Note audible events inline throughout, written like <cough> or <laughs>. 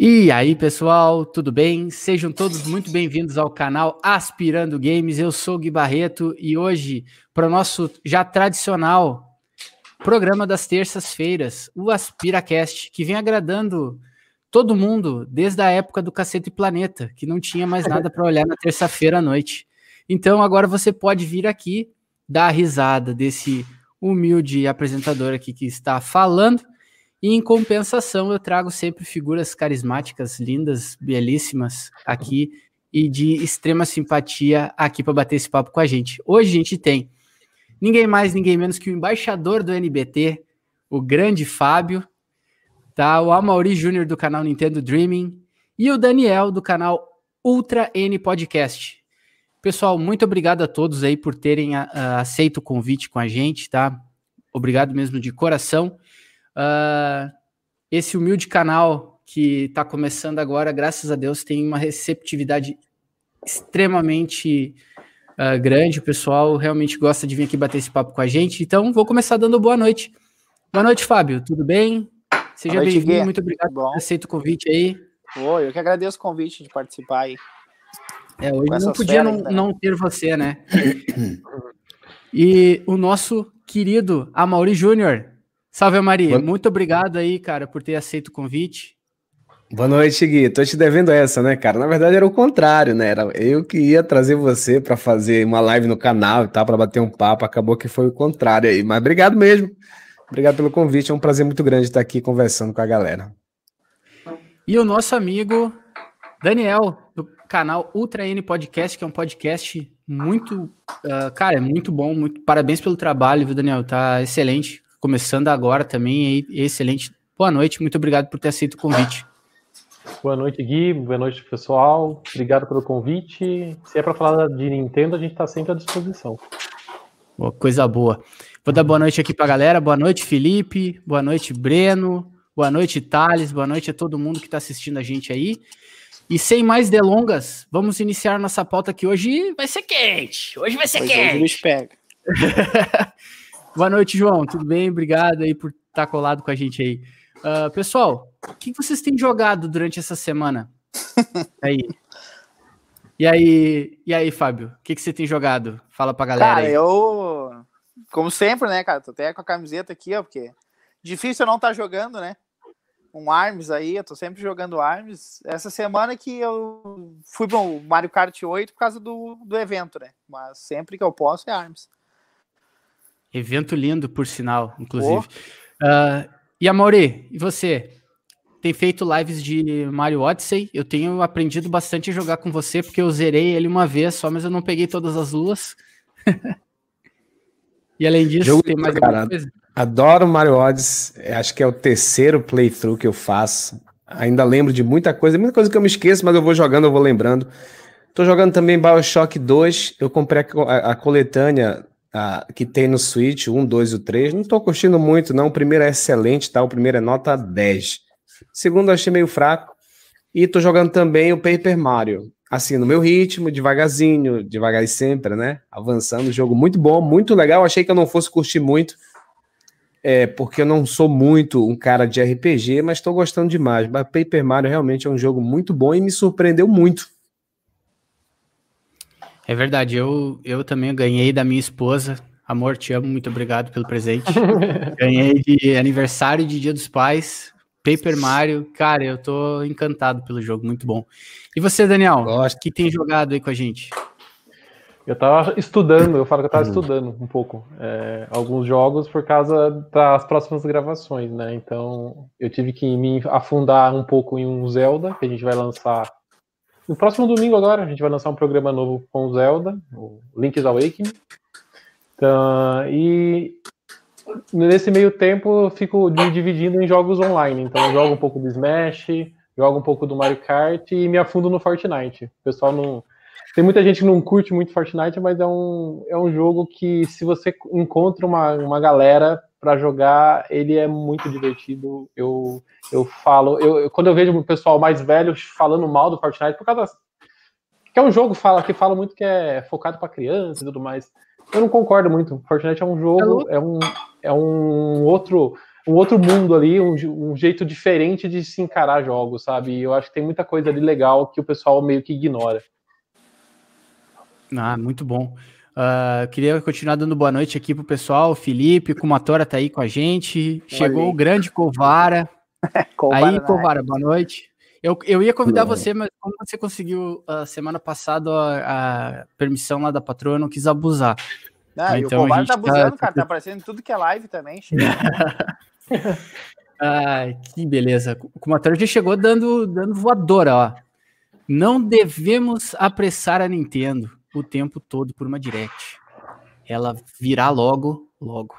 E aí, pessoal, tudo bem? Sejam todos muito bem-vindos ao canal Aspirando Games. Eu sou o Gui Barreto e hoje, para o nosso já tradicional programa das terças-feiras, o AspiraCast, que vem agradando todo mundo desde a época do Cacete Planeta, que não tinha mais <laughs> nada para olhar na terça-feira à noite. Então, agora você pode vir aqui dar a risada desse humilde apresentador aqui que está falando e em compensação, eu trago sempre figuras carismáticas, lindas, belíssimas aqui e de extrema simpatia aqui para bater esse papo com a gente. Hoje a gente tem ninguém mais, ninguém menos que o embaixador do NBT, o grande Fábio, tá? O Amaury Júnior do canal Nintendo Dreaming e o Daniel do canal Ultra N Podcast. Pessoal, muito obrigado a todos aí por terem a, a, aceito o convite com a gente, tá? Obrigado mesmo de coração. Uh, esse humilde canal que está começando agora, graças a Deus, tem uma receptividade extremamente uh, grande. O pessoal realmente gosta de vir aqui bater esse papo com a gente. Então, vou começar dando boa noite. Boa noite, Fábio. Tudo bem? Seja bem-vindo. Muito obrigado por aceito o convite aí. Oi, eu que agradeço o convite de participar aí. É, hoje não podia não, não, ter você, né? e o nosso querido Amaury Júnior. Salve, Maria. Boa... Muito obrigado aí, cara, por ter aceito o convite. Boa noite, Gui. Tô te devendo essa, né, cara? Na verdade era o contrário, né? Era eu que ia trazer você para fazer uma live no canal e tal, para bater um papo. Acabou que foi o contrário aí. Mas obrigado mesmo. Obrigado pelo convite. É um prazer muito grande estar aqui conversando com a galera. E o nosso amigo Daniel, do canal Ultra N Podcast, que é um podcast muito, uh, cara, é muito bom. Muito parabéns pelo trabalho, viu, Daniel? Tá excelente começando agora também. Excelente. Boa noite, muito obrigado por ter aceito o convite. Boa noite, Gui. Boa noite, pessoal. Obrigado pelo convite. Se é para falar de Nintendo, a gente está sempre à disposição. Boa, coisa boa. Vou dar boa noite aqui para a galera. Boa noite, Felipe. Boa noite, Breno. Boa noite, Thales. Boa noite a todo mundo que está assistindo a gente aí. E sem mais delongas, vamos iniciar nossa pauta que hoje vai ser quente. Hoje vai ser pois quente. Hoje o bicho pega. <laughs> Boa noite, João. Tudo bem? Obrigado aí por estar colado com a gente aí. Uh, pessoal, o que vocês têm jogado durante essa semana? <laughs> aí. E aí, e aí, Fábio? O que, que você tem jogado? Fala pra galera. Cara, aí. eu, como sempre, né, cara, tô até com a camiseta aqui, ó, porque difícil eu não estar tá jogando, né? Um ARMS aí, eu tô sempre jogando ARMS. Essa semana que eu fui pro Mario Kart 8 por causa do, do evento, né? Mas sempre que eu posso é ARMS. Evento lindo, por sinal, inclusive. Oh. Uh, e Amaury, e você? Tem feito lives de Mario Odyssey? Eu tenho aprendido bastante a jogar com você, porque eu zerei ele uma vez só, mas eu não peguei todas as luas. <laughs> e além disso, Jogo tem mais cara, alguma coisa? Adoro Mario Odyssey, acho que é o terceiro playthrough que eu faço. Ainda lembro de muita coisa, muita coisa que eu me esqueço, mas eu vou jogando, eu vou lembrando. Tô jogando também Bioshock 2. Eu comprei a, a coletânea que tem no Switch, um, dois e o três. Não tô curtindo muito, não. O primeiro é excelente, tá? O primeiro é nota 10. O segundo achei meio fraco. E tô jogando também o Paper Mario. Assim, no meu ritmo, devagarzinho, devagar e sempre, né? Avançando. Jogo muito bom, muito legal. Achei que eu não fosse curtir muito. É, porque eu não sou muito um cara de RPG, mas estou gostando demais. Mas Paper Mario realmente é um jogo muito bom e me surpreendeu muito. É verdade, eu, eu também ganhei da minha esposa. Amor, te amo, muito obrigado pelo presente. <laughs> ganhei de aniversário de Dia dos Pais, Paper Mario. Cara, eu tô encantado pelo jogo, muito bom. E você, Daniel? Gosto. que tem jogado aí com a gente? Eu tava estudando, eu falo que eu tava uhum. estudando um pouco é, alguns jogos por causa das próximas gravações, né? Então eu tive que me afundar um pouco em um Zelda, que a gente vai lançar no próximo domingo agora, a gente vai lançar um programa novo com Zelda, o Link's Awakening. Então, e nesse meio tempo eu fico me dividindo em jogos online. Então eu jogo um pouco do Smash, jogo um pouco do Mario Kart e me afundo no Fortnite. O pessoal não. Tem muita gente que não curte muito Fortnite, mas é um, é um jogo que, se você encontra uma, uma galera para jogar, ele é muito divertido. Eu, eu falo, eu, quando eu vejo o pessoal mais velho falando mal do Fortnite, por causa que é um jogo fala, que fala muito que é focado para criança e tudo mais. Eu não concordo muito. Fortnite é um jogo, é um, é um outro um outro mundo ali, um, um, jeito diferente de se encarar jogos, sabe? E eu acho que tem muita coisa ali legal que o pessoal meio que ignora. Ah, muito bom. Uh, queria continuar dando boa noite aqui pro pessoal. O Felipe, Kumatora tá aí com a gente. Chegou Olha. o grande Covara. <laughs> aí, Covara, boa noite. Eu, eu ia convidar Não. você, mas como você conseguiu a uh, semana passada a, a, permissão lá da patroa, eu não quis abusar. Não, então, o Covara tá abusando, tá... cara. Tá aparecendo tudo que é live também. <laughs> <laughs> Ai, que beleza. O Kumatora já chegou dando, dando voadora, ó. Não devemos apressar a Nintendo o tempo todo por uma direct. Ela virá logo, logo.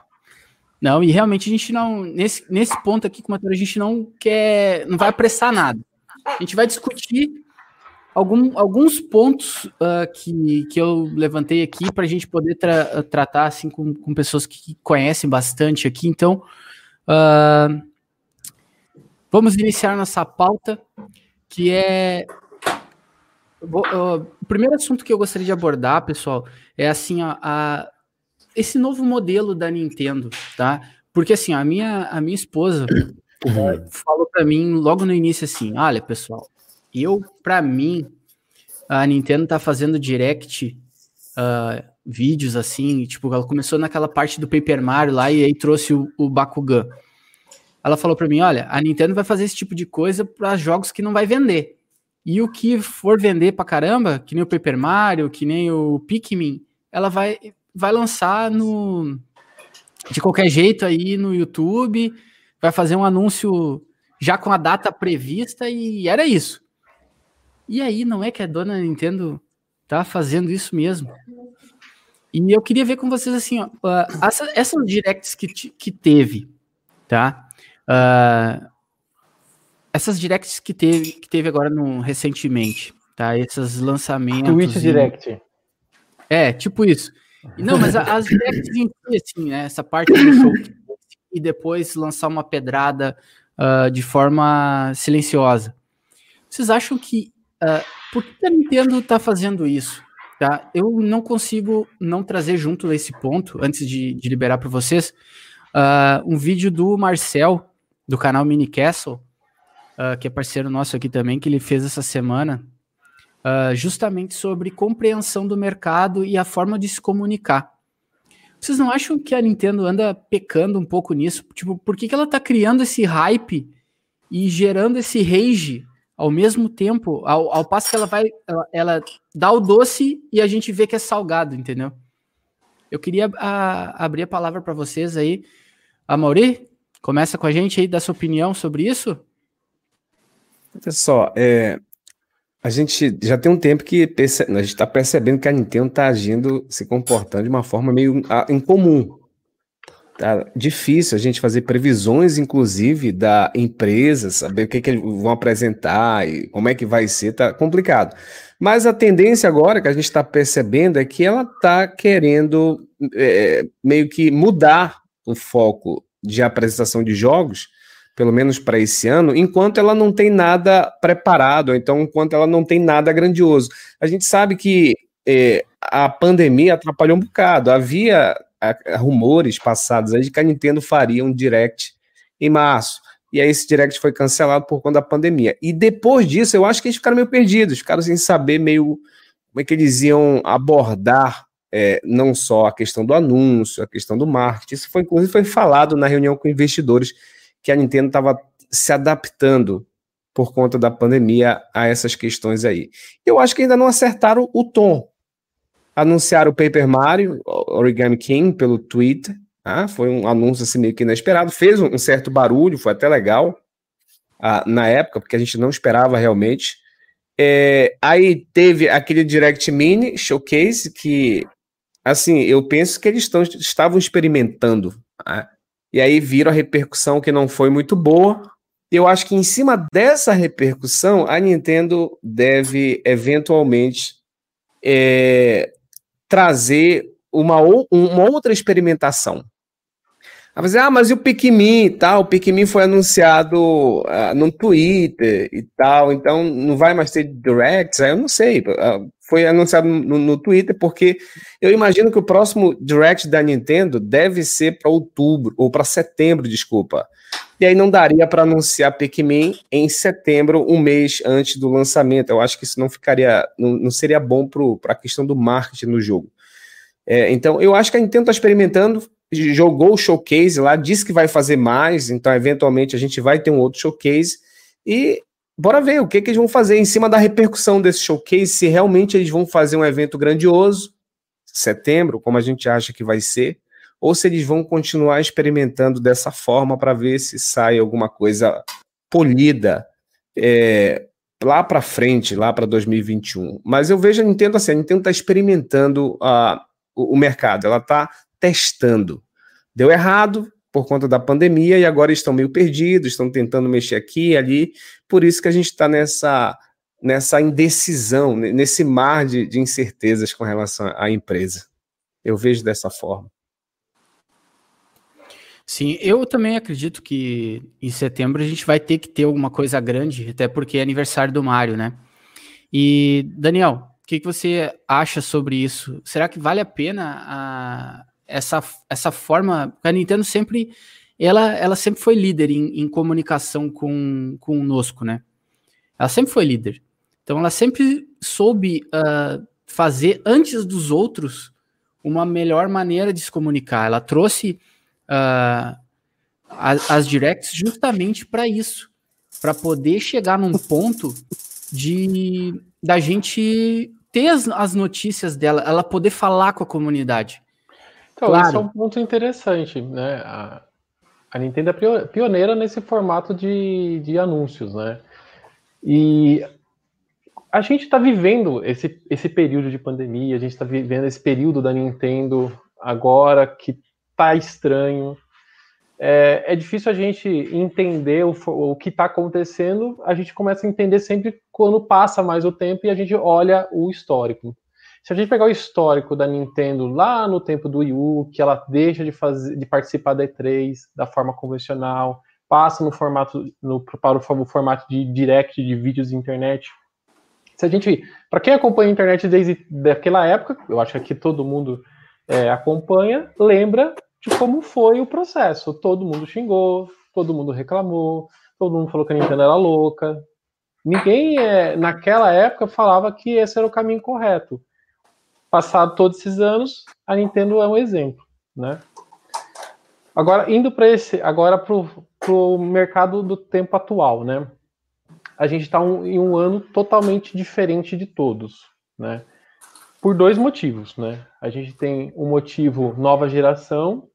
Não, e realmente a gente não. Nesse, nesse ponto aqui, como a gente não quer. Não vai apressar nada. A gente vai discutir algum, alguns pontos uh, que, que eu levantei aqui para a gente poder tra tratar assim com, com pessoas que conhecem bastante aqui. Então, uh, vamos iniciar nossa pauta, que é o primeiro assunto que eu gostaria de abordar, pessoal, é assim, ó, a, esse novo modelo da Nintendo, tá? Porque assim, a minha, a minha esposa uhum. falou para mim logo no início assim, olha, pessoal, eu, para mim, a Nintendo tá fazendo direct uh, vídeos assim, tipo, ela começou naquela parte do Paper Mario lá e aí trouxe o, o Bakugan. Ela falou para mim, olha, a Nintendo vai fazer esse tipo de coisa para jogos que não vai vender. E o que for vender pra caramba, que nem o Paper Mario, que nem o Pikmin, ela vai, vai lançar no de qualquer jeito aí no YouTube, vai fazer um anúncio já com a data prevista e era isso. E aí, não é que a dona Nintendo tá fazendo isso mesmo? E eu queria ver com vocês assim, ó, uh, essa, essas directs que, que teve, tá? Uh, essas directs que teve, que teve agora no, recentemente, tá? Esses lançamentos. Twitch e... Direct. É, tipo isso. Não, mas as directs em si, assim, né? Essa parte do show e depois lançar uma pedrada uh, de forma silenciosa. Vocês acham que. Uh, por que a Nintendo tá fazendo isso? Tá? Eu não consigo não trazer junto nesse ponto, antes de, de liberar para vocês, uh, um vídeo do Marcel, do canal Mini Castle, uh, que é parceiro nosso aqui também, que ele fez essa semana, uh, justamente sobre compreensão do mercado e a forma de se comunicar. Vocês não acham que a Nintendo anda pecando um pouco nisso? Tipo, por que, que ela tá criando esse hype e gerando esse rage ao mesmo tempo, ao, ao passo que ela vai, ela, ela, dá o doce e a gente vê que é salgado, entendeu? Eu queria a, abrir a palavra para vocês aí. A Mauri, começa com a gente aí, dá sua opinião sobre isso. Olha só, é, a gente já tem um tempo que perce, a gente está percebendo que a Nintendo está agindo, se comportando de uma forma meio incomum. Tá difícil a gente fazer previsões, inclusive, da empresa, saber o que, que eles vão apresentar e como é que vai ser, tá complicado. Mas a tendência agora que a gente está percebendo é que ela está querendo é, meio que mudar o foco de apresentação de jogos pelo menos para esse ano, enquanto ela não tem nada preparado, então enquanto ela não tem nada grandioso. A gente sabe que é, a pandemia atrapalhou um bocado. Havia a, rumores passados aí de que a Nintendo faria um direct em março. E aí esse direct foi cancelado por conta da pandemia. E depois disso, eu acho que eles ficaram meio perdidos, ficaram sem saber meio como é que eles iam abordar é, não só a questão do anúncio, a questão do marketing. Isso foi, inclusive, foi falado na reunião com investidores que a Nintendo estava se adaptando por conta da pandemia a essas questões aí. Eu acho que ainda não acertaram o tom. Anunciaram o Paper Mario, Origami King, pelo Twitter. Ah, foi um anúncio assim meio que inesperado. Fez um, certo barulho, foi até legal ah, na época, porque a gente não esperava realmente. É, aí teve aquele Direct Mini Showcase que, assim, eu penso que eles estão, estavam experimentando. Ah, e aí viram a repercussão que não foi muito boa. Eu acho que em cima dessa repercussão, a Nintendo deve eventualmente é, trazer uma, uma outra experimentação. Aí dizer, ah, mas e o Pikmin e tal? O Pikmin foi anunciado uh, no Twitter e tal, então não vai mais ter directs? Aí eu não sei. Uh, foi anunciado no, no, Twitter porque eu imagino que o próximo direct da Nintendo deve ser para outubro, ou para setembro, desculpa. E aí não daria para anunciar Pikmin em setembro, um mês antes do lançamento. Eu acho que isso não ficaria, não, não seria bom para a questão do marketing no jogo. É, então, eu acho que a Nintendo está experimentando, jogou o showcase lá, disse que vai fazer mais, então eventualmente a gente vai ter um outro showcase e bora ver o que, que eles vão fazer em cima da repercussão desse showcase, se realmente eles vão fazer um evento grandioso, setembro, como a gente acha que vai ser, ou se eles vão continuar experimentando dessa forma para ver se sai alguma coisa polida é, lá para frente, lá para 2021. Mas eu vejo a Nintendo assim, a Nintendo está experimentando o, o mercado, ela está testando. Deu errado por conta da pandemia e agora estão meio perdidos, estão tentando mexer aqui e ali. Por isso que a gente está nessa, nessa indecisão, nesse mar de, de incertezas com relação à empresa. Eu vejo dessa forma. Sim, eu também acredito que em setembro a gente vai ter que ter alguma coisa grande, até porque é aniversário do Mário, né? E, Daniel, o que, que você acha sobre isso? Será que vale a pena a, essa, essa forma. A Nintendo sempre. Ela, ela sempre foi líder em, em comunicação com, conosco, né? Ela sempre foi líder. Então ela sempre soube uh, fazer antes dos outros uma melhor maneira de se comunicar. Ela trouxe uh, as, as directs justamente para isso, para poder chegar num ponto de da gente ter as, as notícias dela, ela poder falar com a comunidade. Então, claro. isso é um ponto interessante, né? A, a Nintendo é pioneira nesse formato de, de anúncios, né? E a gente está vivendo esse, esse período de pandemia, a gente está vivendo esse período da Nintendo agora que tá estranho. É, é difícil a gente entender o, o que está acontecendo, a gente começa a entender sempre quando passa mais o tempo e a gente olha o histórico. Se a gente pegar o histórico da Nintendo lá no tempo do Wii U, que ela deixa de, fazer, de participar da E3 da forma convencional, passa no formato no, para o formato de direct de vídeos de internet. Se a gente, para quem acompanha a internet desde daquela época, eu acho que todo mundo é, acompanha, lembra de como foi o processo. Todo mundo xingou, todo mundo reclamou, todo mundo falou que a Nintendo era louca. Ninguém é, naquela época falava que esse era o caminho correto passado todos esses anos, a Nintendo é um exemplo, né? Agora indo para esse, agora para o mercado do tempo atual, né? A gente está um, em um ano totalmente diferente de todos, né? Por dois motivos, né? A gente tem um motivo nova geração,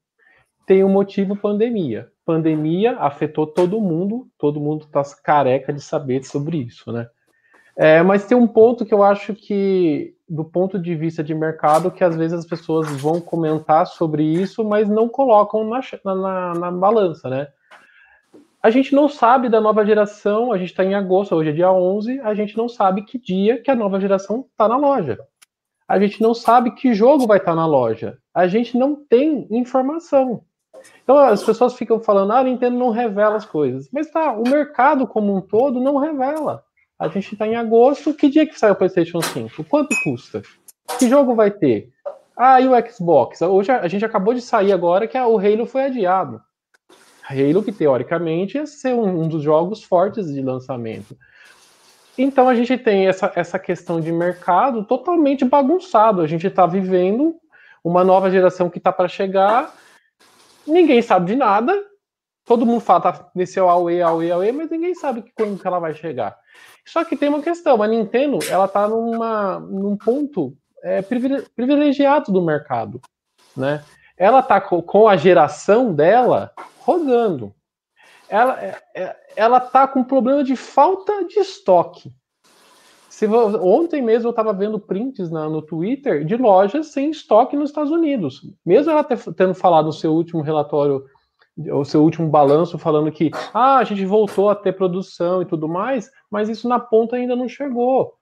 tem um motivo pandemia. Pandemia afetou todo mundo, todo mundo está careca de saber sobre isso, né? É, mas tem um ponto que eu acho que do ponto de vista de mercado que às vezes as pessoas vão comentar sobre isso, mas não colocam na, na, na balança, né? A gente não sabe da nova geração, a gente está em agosto, hoje é dia 11, a gente não sabe que dia que a nova geração está na loja. A gente não sabe que jogo vai estar tá na loja. A gente não tem informação. Então as pessoas ficam falando, ah, a Nintendo não revela as coisas. Mas tá, o mercado como um todo não revela. A gente está em agosto. Que dia que sai o PlayStation 5? Quanto custa? Que jogo vai ter? Ah, e o Xbox? Hoje a gente acabou de sair agora que o Halo foi adiado. Halo, que teoricamente ia ser um dos jogos fortes de lançamento. Então a gente tem essa, essa questão de mercado totalmente bagunçado. A gente está vivendo uma nova geração que está para chegar, ninguém sabe de nada. Todo mundo fala tá nesse AUE, AUE, AUE, mas ninguém sabe quando que ela vai chegar. Só que tem uma questão, a Nintendo ela está numa, num ponto é, privilegiado do mercado, né? Ela está com a geração dela rodando. Ela é, é, ela tá com problema de falta de estoque. Se, ontem mesmo eu estava vendo prints na, no Twitter de lojas sem estoque nos Estados Unidos. Mesmo ela ter, tendo falado no seu último relatório o seu último balanço falando que ah, a gente voltou a ter produção e tudo mais, mas isso na ponta ainda não chegou.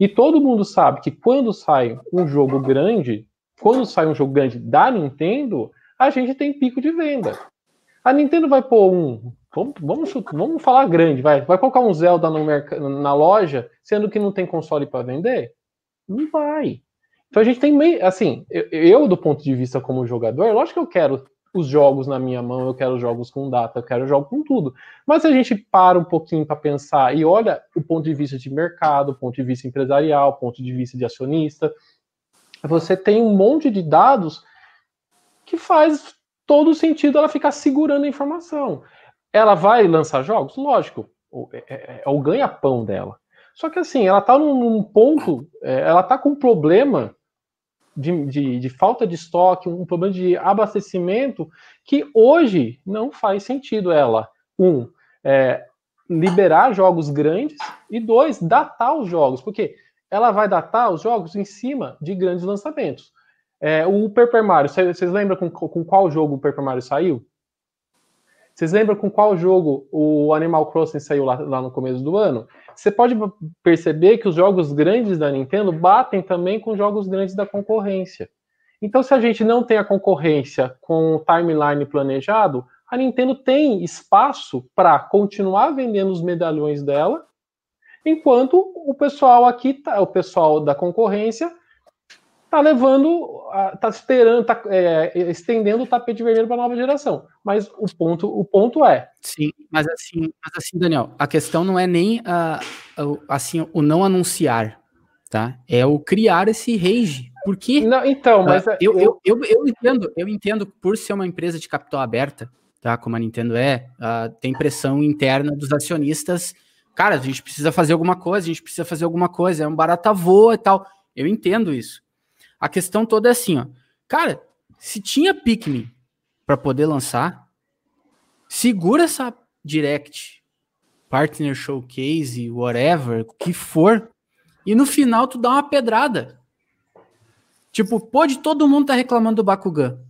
E todo mundo sabe que quando sai um jogo grande, quando sai um jogo grande da Nintendo, a gente tem pico de venda. A Nintendo vai pôr um. Vamos, vamos, vamos falar grande, vai. Vai colocar um Zelda no na loja, sendo que não tem console para vender? Não vai. Então a gente tem meio. Assim, eu, eu, do ponto de vista como jogador, lógico que eu quero os jogos na minha mão, eu quero jogos com data, eu quero jogos com tudo. Mas se a gente para um pouquinho para pensar e olha o ponto de vista de mercado, o ponto de vista empresarial, o ponto de vista de acionista, você tem um monte de dados que faz todo sentido ela ficar segurando a informação. Ela vai lançar jogos? Lógico, é, é, é o ganha-pão dela. Só que assim, ela está num, ponto, é, ela está com um problema de, de, de, falta de estoque, um problema de abastecimento que hoje não faz sentido ela, um, é, liberar jogos grandes e dois, datar os jogos, porque ela vai datar os jogos em cima de grandes lançamentos. É, o Paper Mario, vocês lembram com, com qual jogo o Paper Mario saiu? Vocês lembram com qual jogo o Animal Crossing saiu lá, lá, no começo do ano? Você pode perceber que os jogos grandes da Nintendo batem também com jogos grandes da concorrência. Então, se a gente não tem a concorrência com o timeline planejado, a Nintendo tem espaço para continuar vendendo os medalhões dela enquanto o pessoal aqui, tá, o pessoal da concorrência, tá levando, tá esperando, tá é, estendendo o tapete vermelho para a nova geração. Mas o ponto, o ponto é. Sim, mas assim, mas assim, Daniel, a questão não é nem a, assim o não anunciar, tá? É o criar esse rage. Porque não, então, mas uh, eu, eu, eu, eu, entendo, eu entendo por ser uma empresa de capital aberta, tá? Como a Nintendo é, uh, tem pressão interna dos acionistas cara, a gente precisa fazer alguma coisa, a gente precisa fazer alguma coisa, é um barata voa e tal. Eu entendo isso. A questão toda é assim, ó. Cara, se tinha Pikmin para poder lançar, segura essa Direct, Partner Showcase, whatever, o que for, e no final tu dá uma pedrada. Tipo, pode todo mundo tá reclamando do Bakugan.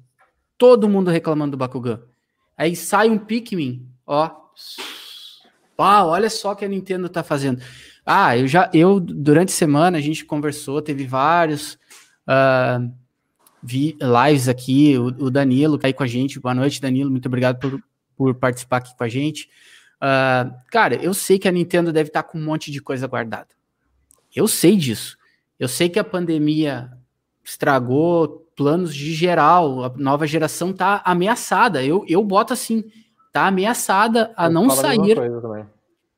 Todo mundo reclamando do Bakugan. Aí sai um Pikmin, ó, ah, olha só o que a Nintendo tá fazendo. Ah, eu já, eu, durante a semana, a gente conversou, teve vários uh, vi, lives aqui, o, o, Danilo tá aí com a gente. Boa noite, Danilo, muito obrigado por, por participar aqui com a gente. Uh, cara, eu sei que a Nintendo deve estar tá com um monte de coisa guardada. Eu sei disso. Eu sei que a pandemia estragou planos de geral, a nova geração tá ameaçada. Eu, eu boto assim, tá ameaçada a eu não sair,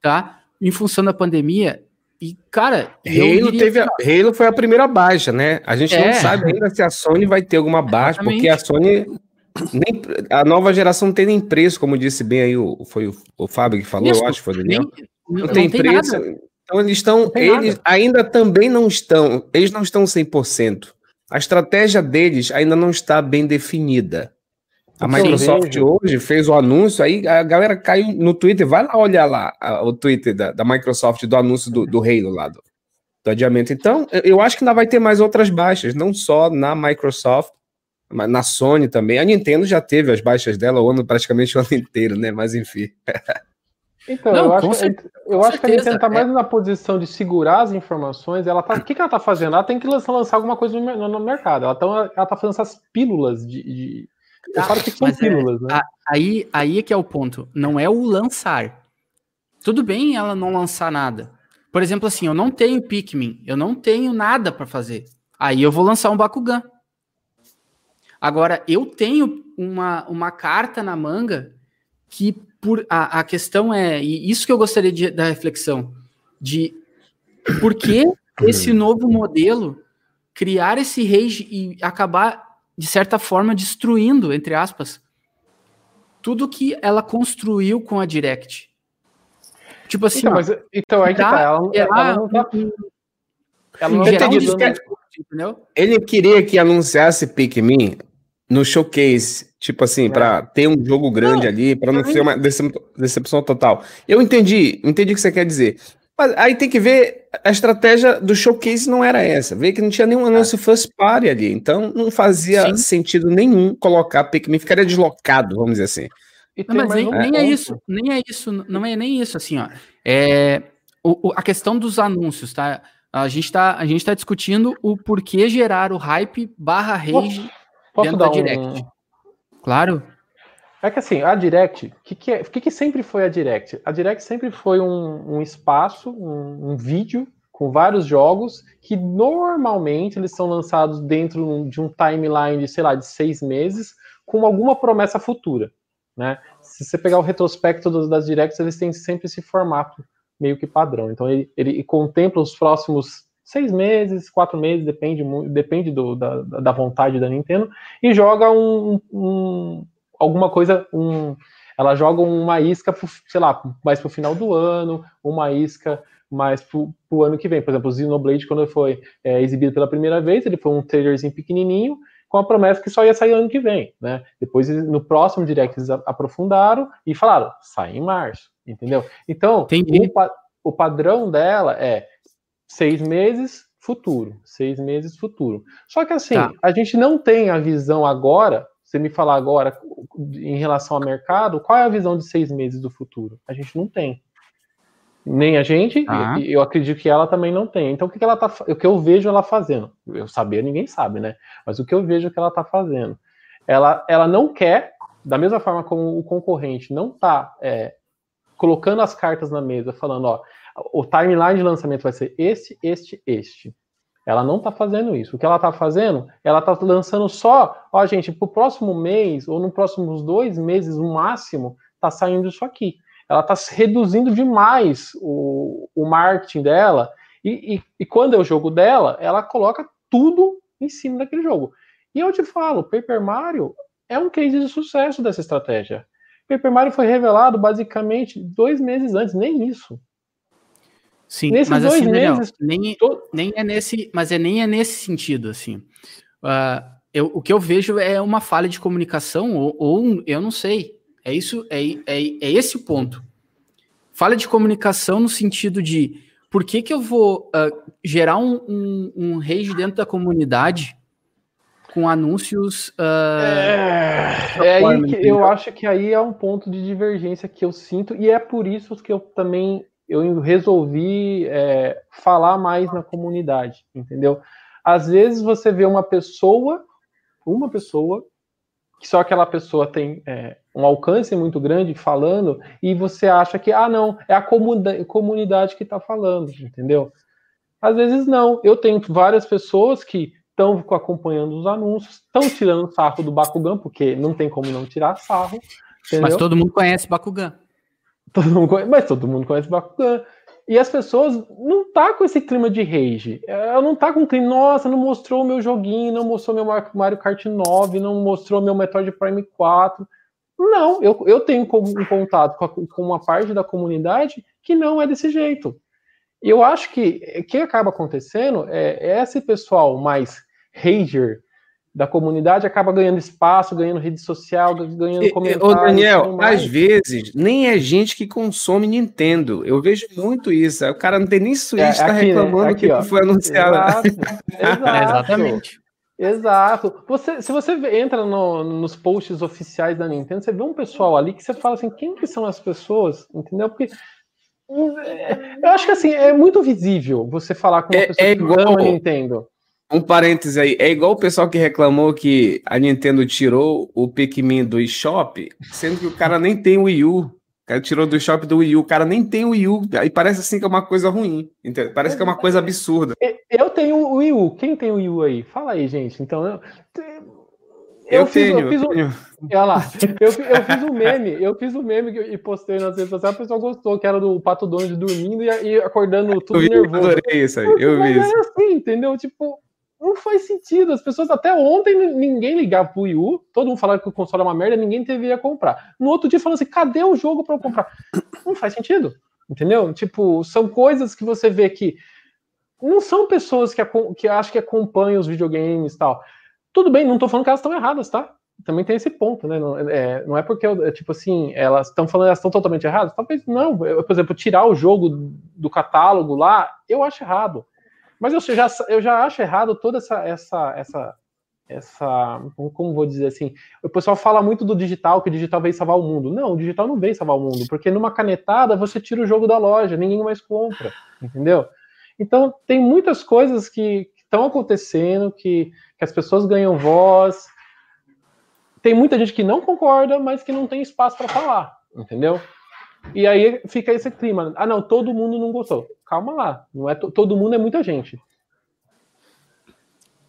tá? Em função da pandemia. E, cara, Halo, teve a, Halo foi a primeira baixa, né? A gente é. não sabe ainda se a Sony vai ter alguma baixa, Exatamente. porque a Sony. Nem, a nova geração não tem nem preço, como disse bem aí, o, foi o, o Fábio que falou, Isso, eu acho, foi o Daniel. Nem, não, não, tem, tem preço. Nada. Então eles estão, eles nada. ainda também não estão, eles não estão 100%. A estratégia deles ainda não está bem definida. A Microsoft hoje fez o anúncio, aí a galera caiu no Twitter, vai lá olhar lá o Twitter da, da Microsoft do anúncio do, do Halo lá, do, do adiamento. Então, eu acho que ainda vai ter mais outras baixas, não só na Microsoft, mas na Sony também. A Nintendo já teve as baixas dela o ano, praticamente o ano inteiro, né? Mas enfim. Então, não, eu acho, certeza, eu acho que a Nintendo está mais é. na posição de segurar as informações. Ela tá, o que, que ela está fazendo? Ela tem que lançar, lançar alguma coisa no, no, mercado. Ela, tá, ela tá fazendo essas pílulas de, de eu falo que são é, pílulas, é, né? Aí, aí é que é o ponto. Não é o lançar. Tudo bem ela não lançar nada. Por exemplo, assim, eu não tenho Pikmin, eu não tenho nada para fazer. Aí eu vou lançar um Bakugan. Agora, eu tenho uma, uma carta na manga que por a, a questão é, e isso que eu gostaria de, da reflexão, de por que <coughs> esse novo modelo criar esse rage e acabar de certa forma, destruindo, entre aspas, tudo que ela construiu com a Direct. Tipo assim. Então, mas, então aí que tá. Ela, ela, ela não tá. Ela não tá entendeu? Ele queria que anunciasse Pikmin no showcase, tipo assim, é. para ter um jogo grande não, ali, para não ser uma decepção total. Eu entendi, entendi o que você quer dizer. Mas aí tem que ver, a estratégia do showcase não era essa. Ver que não tinha nenhum anúncio ah. first party ali. Então não fazia Sim. sentido nenhum colocar Pikmin, ficaria deslocado, vamos dizer assim. Não, mas nem, um nem é isso, nem é isso, não é nem isso, assim, ó. É, o, o, a questão dos anúncios, tá? A gente tá, a gente tá discutindo o porquê gerar o hype barra rage posso, posso dentro da Direct. Um... Claro. É que assim, a Direct, o que, que, é, que, que sempre foi a Direct? A Direct sempre foi um, um espaço, um, um, vídeo com vários jogos que normalmente eles são lançados dentro de um timeline de, sei lá, de seis meses, com alguma promessa futura. Né? Se você pegar o retrospecto das Directs, eles têm sempre esse formato meio que padrão. Então ele, ele contempla os próximos seis meses, quatro meses, depende, depende do, da, da vontade da Nintendo, e joga um, um alguma coisa, um, ela joga uma isca, sei lá, mais para o final do ano, uma isca mais para o ano que vem. Por exemplo, o Xenoblade, quando foi é, exibido pela primeira vez, ele foi um trailerzinho pequenininho, com a promessa que só ia sair ano que vem, né? Depois, no próximo Direct, eles aprofundaram e falaram, sai em março, entendeu? Então, o, o padrão dela é seis meses, futuro, seis meses, futuro. Só que assim, tá. a gente não tem a visão agora você me falar agora em relação ao mercado, qual é a visão de seis meses do futuro? A gente não tem. Nem a gente, ah. eu acredito que ela também não tem. Então, o que, ela tá, o que eu vejo ela fazendo? Eu saber, ninguém sabe, né? Mas o que eu vejo que ela tá fazendo? Ela, ela não quer, da mesma forma como o concorrente não tá é, colocando as cartas na mesa, falando, ó, o timeline de lançamento vai ser este, este, este. Ela não está fazendo isso. O que ela está fazendo, ela está lançando só, ó, gente, para o próximo mês ou nos próximos dois meses, no máximo, está saindo isso aqui. Ela está reduzindo demais o, o marketing dela. E, e, e quando é o jogo dela, ela coloca tudo em cima daquele jogo. E eu te falo, Paper Mario é um case de sucesso dessa estratégia. Paper Mario foi revelado basicamente dois meses antes, nem isso. Sim, Nesses mas assim, Daniel, nem, nem é nesse, mas é nem é nesse sentido, assim. Uh, eu, o que eu vejo é uma falha de comunicação, ou, ou eu não sei. É isso, é, é, é esse o ponto. Falha de comunicação no sentido de por que, que eu vou uh, gerar um, um, um rage dentro da comunidade com anúncios. Uh, é, é aí que eu acho que aí é um ponto de divergência que eu sinto, e é por isso que eu também eu resolvi é, falar mais na comunidade, entendeu? Às vezes você vê uma pessoa, uma pessoa, que só aquela pessoa tem é, um alcance muito grande falando, e você acha que, ah, não, é a comunidade que está falando, entendeu? Às vezes não. Eu tenho várias pessoas que estão acompanhando os anúncios, estão tirando sarro do Bakugan, porque não tem como não tirar sarro. Entendeu? Mas todo mundo conhece Bakugan. Todo mundo conhece, mas todo mundo conhece Bakugan. E as pessoas não tá com esse clima de rage. Ela não tá com clima, nossa, não mostrou o meu joguinho, não mostrou meu Mario Kart 9, não mostrou meu Metroid Prime 4. Não, eu, eu tenho um contato com, a, com uma parte da comunidade que não é desse jeito. E eu acho que o que acaba acontecendo é, é esse pessoal mais rager, da comunidade acaba ganhando espaço, ganhando rede social, ganhando comentários. Ô, Daniel, às vezes nem é gente que consome Nintendo. Eu vejo muito isso. O cara não tem nem Switch, é, tá aqui, né? reclamando né? aqui, que ó. foi anunciado. Exato, <laughs> exato. Exatamente. Exato. Você, se você entra no, nos posts oficiais da Nintendo, você vê um pessoal ali que você fala assim, quem que são as pessoas? Entendeu? Porque eu acho que assim, é muito visível você falar com uma é, pessoa é que ama a Nintendo. Um parêntese aí, é igual o pessoal que reclamou que a Nintendo tirou o Pikmin do eShop, sendo que o cara nem tem o Wii U. O cara tirou do eShop do Wii U, o cara nem tem o Wii U, e parece assim que é uma coisa ruim, entendeu? parece que é uma coisa absurda. Eu tenho o Wii U, quem tem o Wii U aí? Fala aí, gente, então... Eu, eu, eu fiz, tenho, eu fiz um, tenho. Olha lá, eu, eu fiz um meme, eu fiz um meme e postei nas redes sociais, o pessoal gostou, que era do Pato Donald dormindo e, e acordando tudo eu vi, nervoso. Eu adorei isso aí, eu vi isso. É assim, entendeu? Tipo, não faz sentido. As pessoas até ontem ninguém ligava pro Wii U, todo mundo falava que o console é uma merda, ninguém deveria comprar. No outro dia falando assim, cadê o jogo para eu comprar? Não faz sentido. Entendeu? Tipo, são coisas que você vê que não são pessoas que, que acham que acompanham os videogames e tal. Tudo bem, não tô falando que elas estão erradas, tá? Também tem esse ponto, né? Não é, não é porque, é, tipo assim, elas estão falando elas estão totalmente erradas? Talvez não. Eu, por exemplo, tirar o jogo do catálogo lá, eu acho errado. Mas eu já, eu já acho errado toda essa, essa, essa, essa, como vou dizer assim, o pessoal fala muito do digital, que o digital veio salvar o mundo. Não, o digital não veio salvar o mundo, porque numa canetada você tira o jogo da loja, ninguém mais compra, entendeu? Então tem muitas coisas que estão acontecendo, que, que as pessoas ganham voz, tem muita gente que não concorda, mas que não tem espaço para falar, entendeu? E aí fica esse clima. Ah, não, todo mundo não gostou. Calma lá, não é todo mundo é muita gente.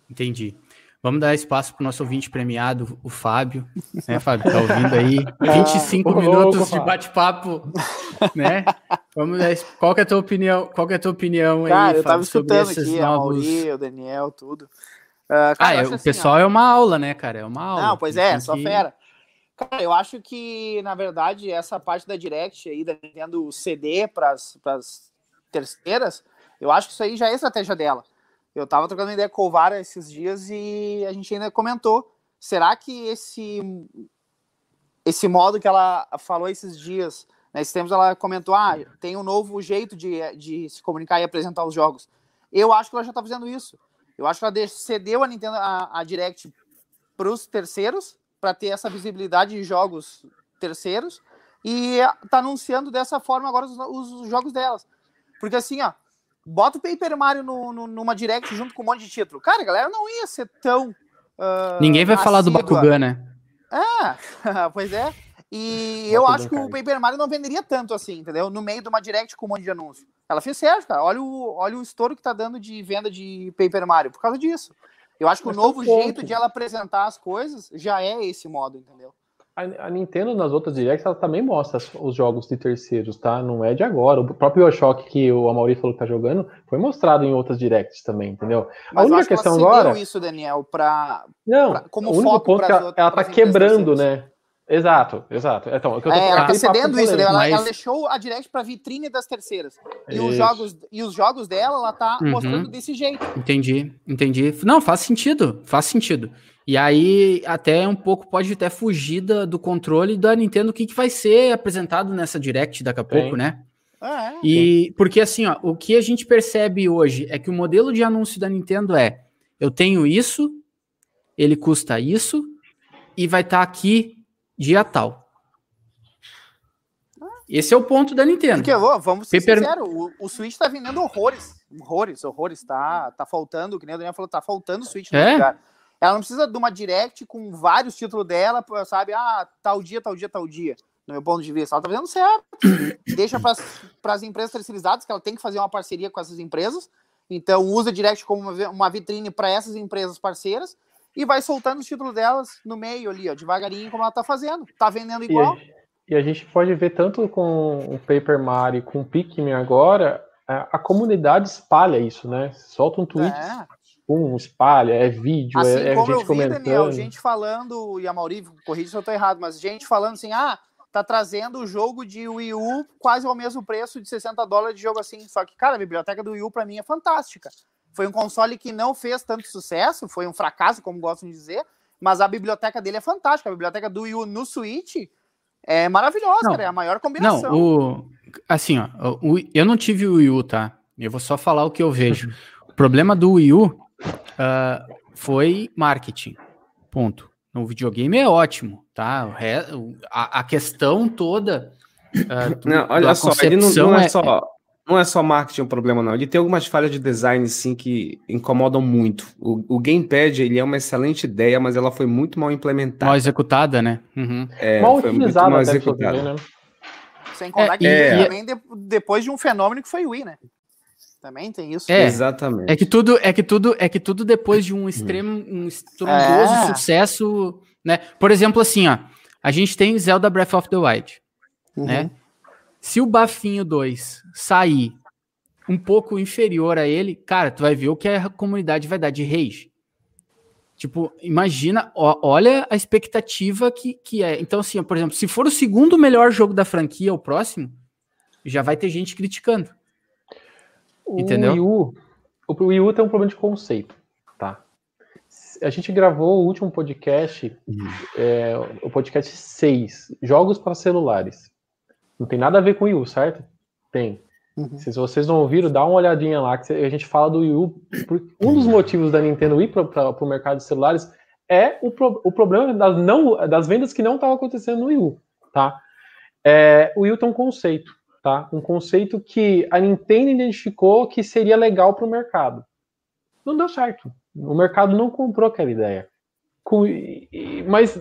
Entendi. Vamos dar espaço para o nosso ouvinte premiado, o Fábio. Né, Fábio? Tá ouvindo aí? <laughs> 25 ah, minutos de bate-papo, né? Vamos dar, qual que é a tua opinião? Qual que é a tua opinião Cara, aí, eu tava escutando aqui, novos... a Mauri, o Daniel, tudo. Uh, cara, ah, é, o assim, pessoal ó, é uma aula, né, cara? É uma aula. Não, pois é, só que... fera. Cara, eu acho que, na verdade, essa parte da Direct aí, da Nintendo CD para as terceiras, eu acho que isso aí já é estratégia dela. Eu tava trocando ideia com o Vara esses dias e a gente ainda comentou. Será que esse esse modo que ela falou esses dias, nesses tempos ela comentou, ah, tem um novo jeito de, de se comunicar e apresentar os jogos. Eu acho que ela já tá fazendo isso. Eu acho que ela cedeu a Nintendo a, a Direct para os terceiros para ter essa visibilidade de jogos terceiros e tá anunciando dessa forma agora os, os jogos delas. Porque assim, ó, bota o Paper Mario no, no, numa direct junto com um monte de título. Cara, a galera não ia ser tão. Uh, Ninguém vai falar do Bakugan, né? É, <laughs> pois é. E eu acho que o Paper Mario não venderia tanto assim, entendeu? No meio de uma direct com um monte de anúncio. Ela fez certo, cara. Olha o, olha o estouro que tá dando de venda de Paper Mario por causa disso. Eu acho que Mas o novo jeito de ela apresentar as coisas já é esse modo, entendeu? A, Nintendo nas outras directs ela também mostra os jogos de terceiros, tá? Não é de agora. O próprio Bioshock que o Amaury falou que tá jogando foi mostrado em outras directs também, entendeu? Mas a única questão que agora. isso, Daniel, para não. Pra, como o único foco ponto que ela, ela tá quebrando, né? Exato, exato. Então, é, é ela tá cedendo isso, ela, mas... ela, deixou a Direct para vitrine das terceiras. E os, jogos, e os jogos dela, ela tá uhum. mostrando desse jeito. Entendi, entendi. Não, faz sentido, faz sentido. E aí, até um pouco pode até fugir do controle da Nintendo o que, que vai ser apresentado nessa Direct daqui a pouco, Sim. né? Ah, é. E porque assim, ó, o que a gente percebe hoje é que o modelo de anúncio da Nintendo é: eu tenho isso, ele custa isso, e vai estar tá aqui dia tal. Esse é o ponto da Nintendo. Porque, vamos ser Paper... sinceros, o, o Switch tá vendendo horrores. Horrores, horrores. Tá, tá faltando, que nem o Daniel falou, tá faltando o Switch no é? lugar. Ela não precisa de uma direct com vários títulos dela, sabe? Ah, tal dia, tal dia, tal dia. No meu ponto de vista, ela tá fazendo certo. <coughs> Deixa para as empresas terceirizadas, que ela tem que fazer uma parceria com essas empresas. Então, usa direct como uma vitrine para essas empresas parceiras e vai soltando os títulos delas no meio ali, ó, devagarinho, como ela tá fazendo. Tá vendendo igual. E a, e a gente pode ver tanto com o Paper Mario com o Pikmin agora, a, a, comunidade espalha isso, né? Solta um tweet, é. um espalha, é vídeo, assim é, é gente eu vi, comentando. Daniel, gente falando, e a Mauri, corrija se eu tô errado, mas gente falando assim, ah, tá trazendo o jogo de Wii U quase ao mesmo preço de 60 dólares de jogo assim. Só que, cara, a biblioteca do Wii U pra mim é fantástica. Foi um console que não fez tanto sucesso, foi um fracasso, como gostam de dizer, mas a biblioteca dele é fantástica. A biblioteca do Wii U no Switch é maravilhosa, não, cara, é a maior combinação. Não, o, assim, ó, o, eu não tive o Wii U, tá? Eu vou só falar o que eu <laughs> vejo. o problema do Wii U uh, foi marketing. Ponto. No videogame é ótimo, tá? A, a questão toda. Uh, do, não, olha só, ele não, não é, é só não é só marketing o problema, não. Ele tem algumas falhas de design, sim, que incomodam muito. O, o Gamepad, ele é uma excelente ideia, mas ela foi muito mal implementada. Mal executada, né? Uhum. É, mal muito mal executada. Né? Sem contar é, que é, também de, depois de um fenômeno que foi o Wii, né? Também tem isso. É, Exatamente. É que tudo, é que tudo, é que tudo depois de um extremo, um estrondoso é. sucesso, né? Por exemplo, assim, ó, a gente tem Zelda Breath of the Wild, uhum. né? Se o Bafinho 2 sair um pouco inferior a ele, cara, tu vai ver o que a comunidade vai dar de rage. Tipo, imagina, ó, olha a expectativa que, que é. Então, assim, por exemplo, se for o segundo melhor jogo da franquia, o próximo, já vai ter gente criticando. O Entendeu? Wii U, o Wii U tem um problema de conceito, tá? A gente gravou o último podcast, uhum. é, o podcast 6, Jogos para Celulares. Não tem nada a ver com o Wii U, certo? Tem. Uhum. Se vocês não ouviram, dá uma olhadinha lá, que a gente fala do Wii U. Um dos motivos da Nintendo ir para o mercado de celulares é o, pro, o problema das, não, das vendas que não estavam acontecendo no Wii U, tá? É, o Wii U tem um conceito, tá? Um conceito que a Nintendo identificou que seria legal para o mercado. Não deu certo. O mercado não comprou aquela ideia. Com, mas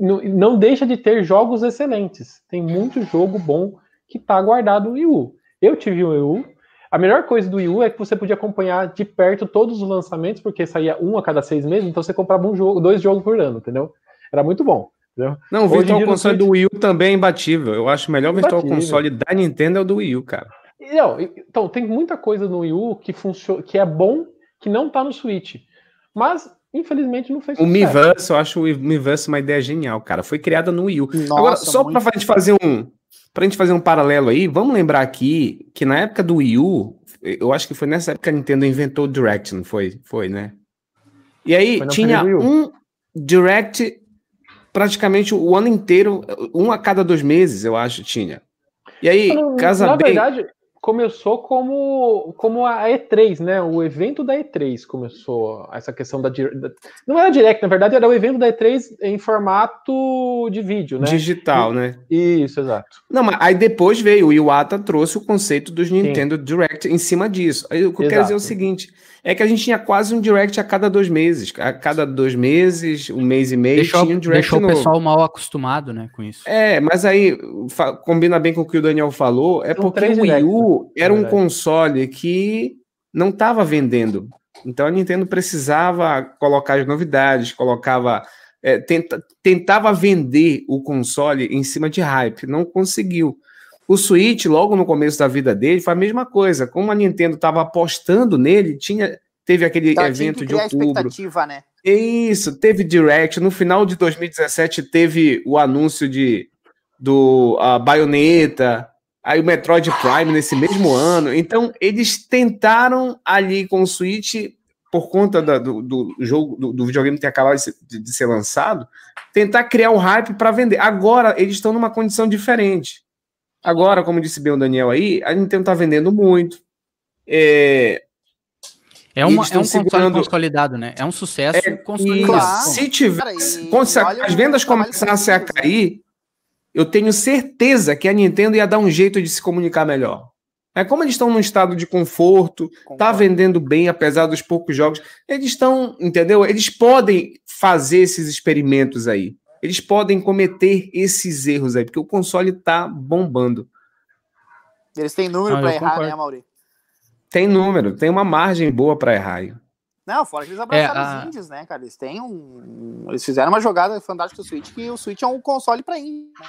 não, deixa de ter jogos excelentes. Tem muito jogo bom que tá guardado no Wii U. Eu tive o Wii U. A melhor coisa do Wii U é que você podia acompanhar de perto todos os lançamentos, porque saía um a cada seis meses, então você comprava um jogo, dois jogos por ano, entendeu? Era muito bom. Entendeu? Não, o Virtual Console do Wii U também é imbatível. Eu acho o melhor Virtual Console da Nintendo é o do Wii U, cara. Não, então, tem muita coisa no Wii U que, funciona, que é bom, que não tá no Switch. Mas, infelizmente, não fez O Miiverse, eu acho o Miiverse uma ideia genial, cara. Foi criada no Wii U. Nossa, Agora, só muito... pra gente fazer um... Pra gente fazer um paralelo aí, vamos lembrar aqui que na época do Wii U, eu acho que foi nessa época que a Nintendo inventou o Direct, não foi? Foi, né? E aí tinha um Direct praticamente o ano inteiro, um a cada dois meses, eu acho, tinha. E aí, casa Na bem... verdade, começou como, como a E3, né? O evento da E3 começou essa questão da, da, não era direct, na verdade era o evento da E3 em formato de vídeo, né? Digital, e, né? Isso, exato. Não, mas aí depois veio o Iwata trouxe o conceito dos Nintendo Sim. Direct em cima disso. Aí, o que eu quero dizer é o seguinte, é que a gente tinha quase um direct a cada dois meses. A cada dois meses, um mês e meio, deixou, tinha um direct Deixou novo. o pessoal mal acostumado, né, com isso. É, mas aí, combina bem com o que o Daniel falou, é São porque o Wii U era um console que não estava vendendo. Então a Nintendo precisava colocar as novidades, colocava... É, tenta, tentava vender o console em cima de hype, não conseguiu. O Switch, logo no começo da vida dele, foi a mesma coisa. Como a Nintendo estava apostando nele, tinha teve aquele então, evento de outubro. Né? Isso, teve Direct. No final de 2017 teve o anúncio de do uh, Bayonetta, aí o Metroid Prime nesse mesmo ano. Então, eles tentaram ali com o Switch, por conta da, do, do, jogo, do, do, videogame ter acabado de, de ser lançado, tentar criar o hype para vender. Agora, eles estão numa condição diferente. Agora, como disse bem o Daniel aí, a Nintendo tá vendendo muito. É, é, uma, é um segurando... console consolidado, né? É um sucesso é, consolidado. Se tivesse, Cara, as vendas começassem a cair, eu tenho certeza que a Nintendo ia dar um jeito de se comunicar melhor. É como eles estão num estado de conforto, tá Concordo. tá vendendo bem apesar dos poucos jogos. Eles estão, entendeu? Eles podem fazer esses experimentos aí eles podem cometer esses erros aí, porque o console tá bombando. Eles têm número ah, para errar, concordo. né, Mauri? Tem número, tem uma margem boa para errar. Não, fora que eles abraçaram é, a... os indies, né, cara? Eles têm um. Eles fizeram uma jogada fantástica do Switch, que o Switch é um console para indie, né?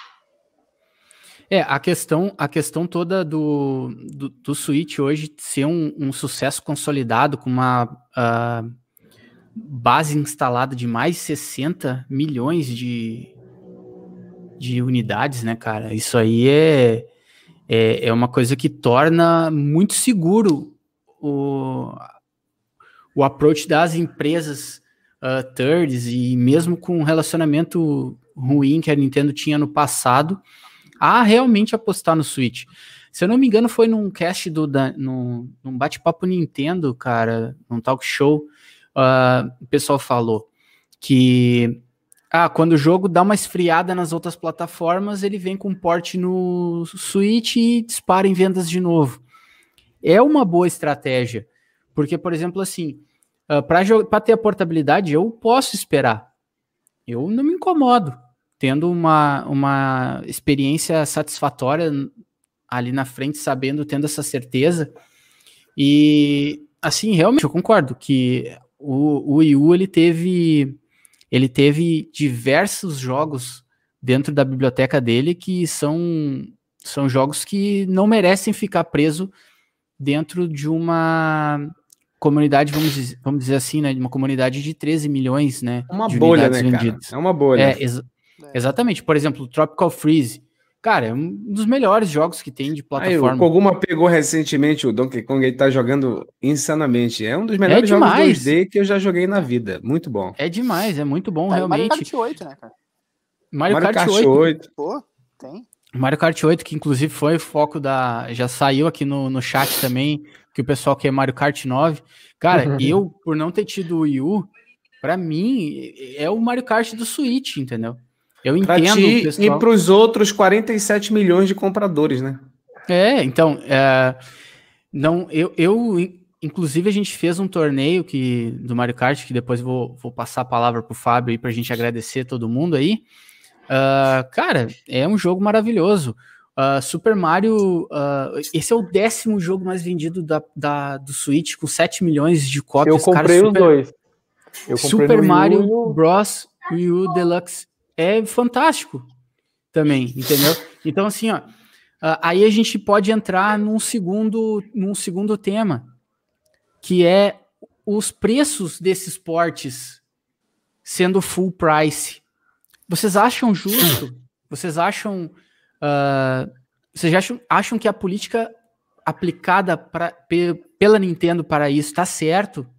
É, a questão, a questão toda do, do, do Switch hoje ser um, um sucesso consolidado com uma uh, base instalada de mais 60 milhões de, de unidades, né, cara? Isso aí é, é, é uma coisa que torna muito seguro o, o approach das empresas uh, thirds e mesmo com o relacionamento ruim que a Nintendo tinha no passado, a realmente apostar no Switch. Se eu não me engano, foi num cast do da, no, num bate-papo Nintendo, cara, num talk show, uh, o pessoal falou que ah, quando o jogo dá uma esfriada nas outras plataformas, ele vem com porte no Switch e dispara em vendas de novo. É uma boa estratégia, porque, por exemplo, assim, uh, ah, para ter a portabilidade, eu posso esperar. Eu não me incomodo tendo uma, uma experiência satisfatória ali na frente, sabendo, tendo essa certeza. E, assim, realmente eu concordo que o, o Wii U ele teve, ele teve diversos jogos dentro da biblioteca dele que são, são jogos que não merecem ficar preso dentro de uma comunidade, vamos dizer, vamos dizer assim, né, de uma comunidade de 13 milhões, né, uma bolha, né, vendidas. Cara? É uma bolha. É, ex exatamente. Por exemplo, Tropical Freeze Cara, é um dos melhores jogos que tem de plataforma. Aí, o Koguma pegou recentemente o Donkey Kong, ele tá jogando insanamente. É um dos melhores é jogos 2D que eu já joguei na vida. Muito bom. É demais, é muito bom, tá, realmente. Mario Kart 8, né, cara? Mario, Mario Kart, Kart 8. 8. Pô, tem. Mario Kart 8, que inclusive foi o foco da. Já saiu aqui no, no chat também, que o pessoal quer Mario Kart 9. Cara, eu, por não ter tido o Wii U, pra mim, é o Mario Kart do Switch, entendeu? Eu entendo. Ti pessoal... E para os outros 47 milhões de compradores, né? É, então. É, não, eu, eu, inclusive, a gente fez um torneio que, do Mario Kart, que depois vou, vou passar a palavra para o Fábio para a gente agradecer todo mundo aí. Uh, cara, é um jogo maravilhoso. Uh, Super Mario, uh, esse é o décimo jogo mais vendido da, da, do Switch, com 7 milhões de cópias. Eu comprei cara, super, os dois. Eu Super Mario Bros. Wii U Deluxe é fantástico também, entendeu? Então, assim, ó, aí a gente pode entrar num segundo, num segundo tema, que é os preços desses portes sendo full price. Vocês acham justo? Vocês acham Uh, vocês acham, acham que a política aplicada pra, pe, pela Nintendo para isso está certo?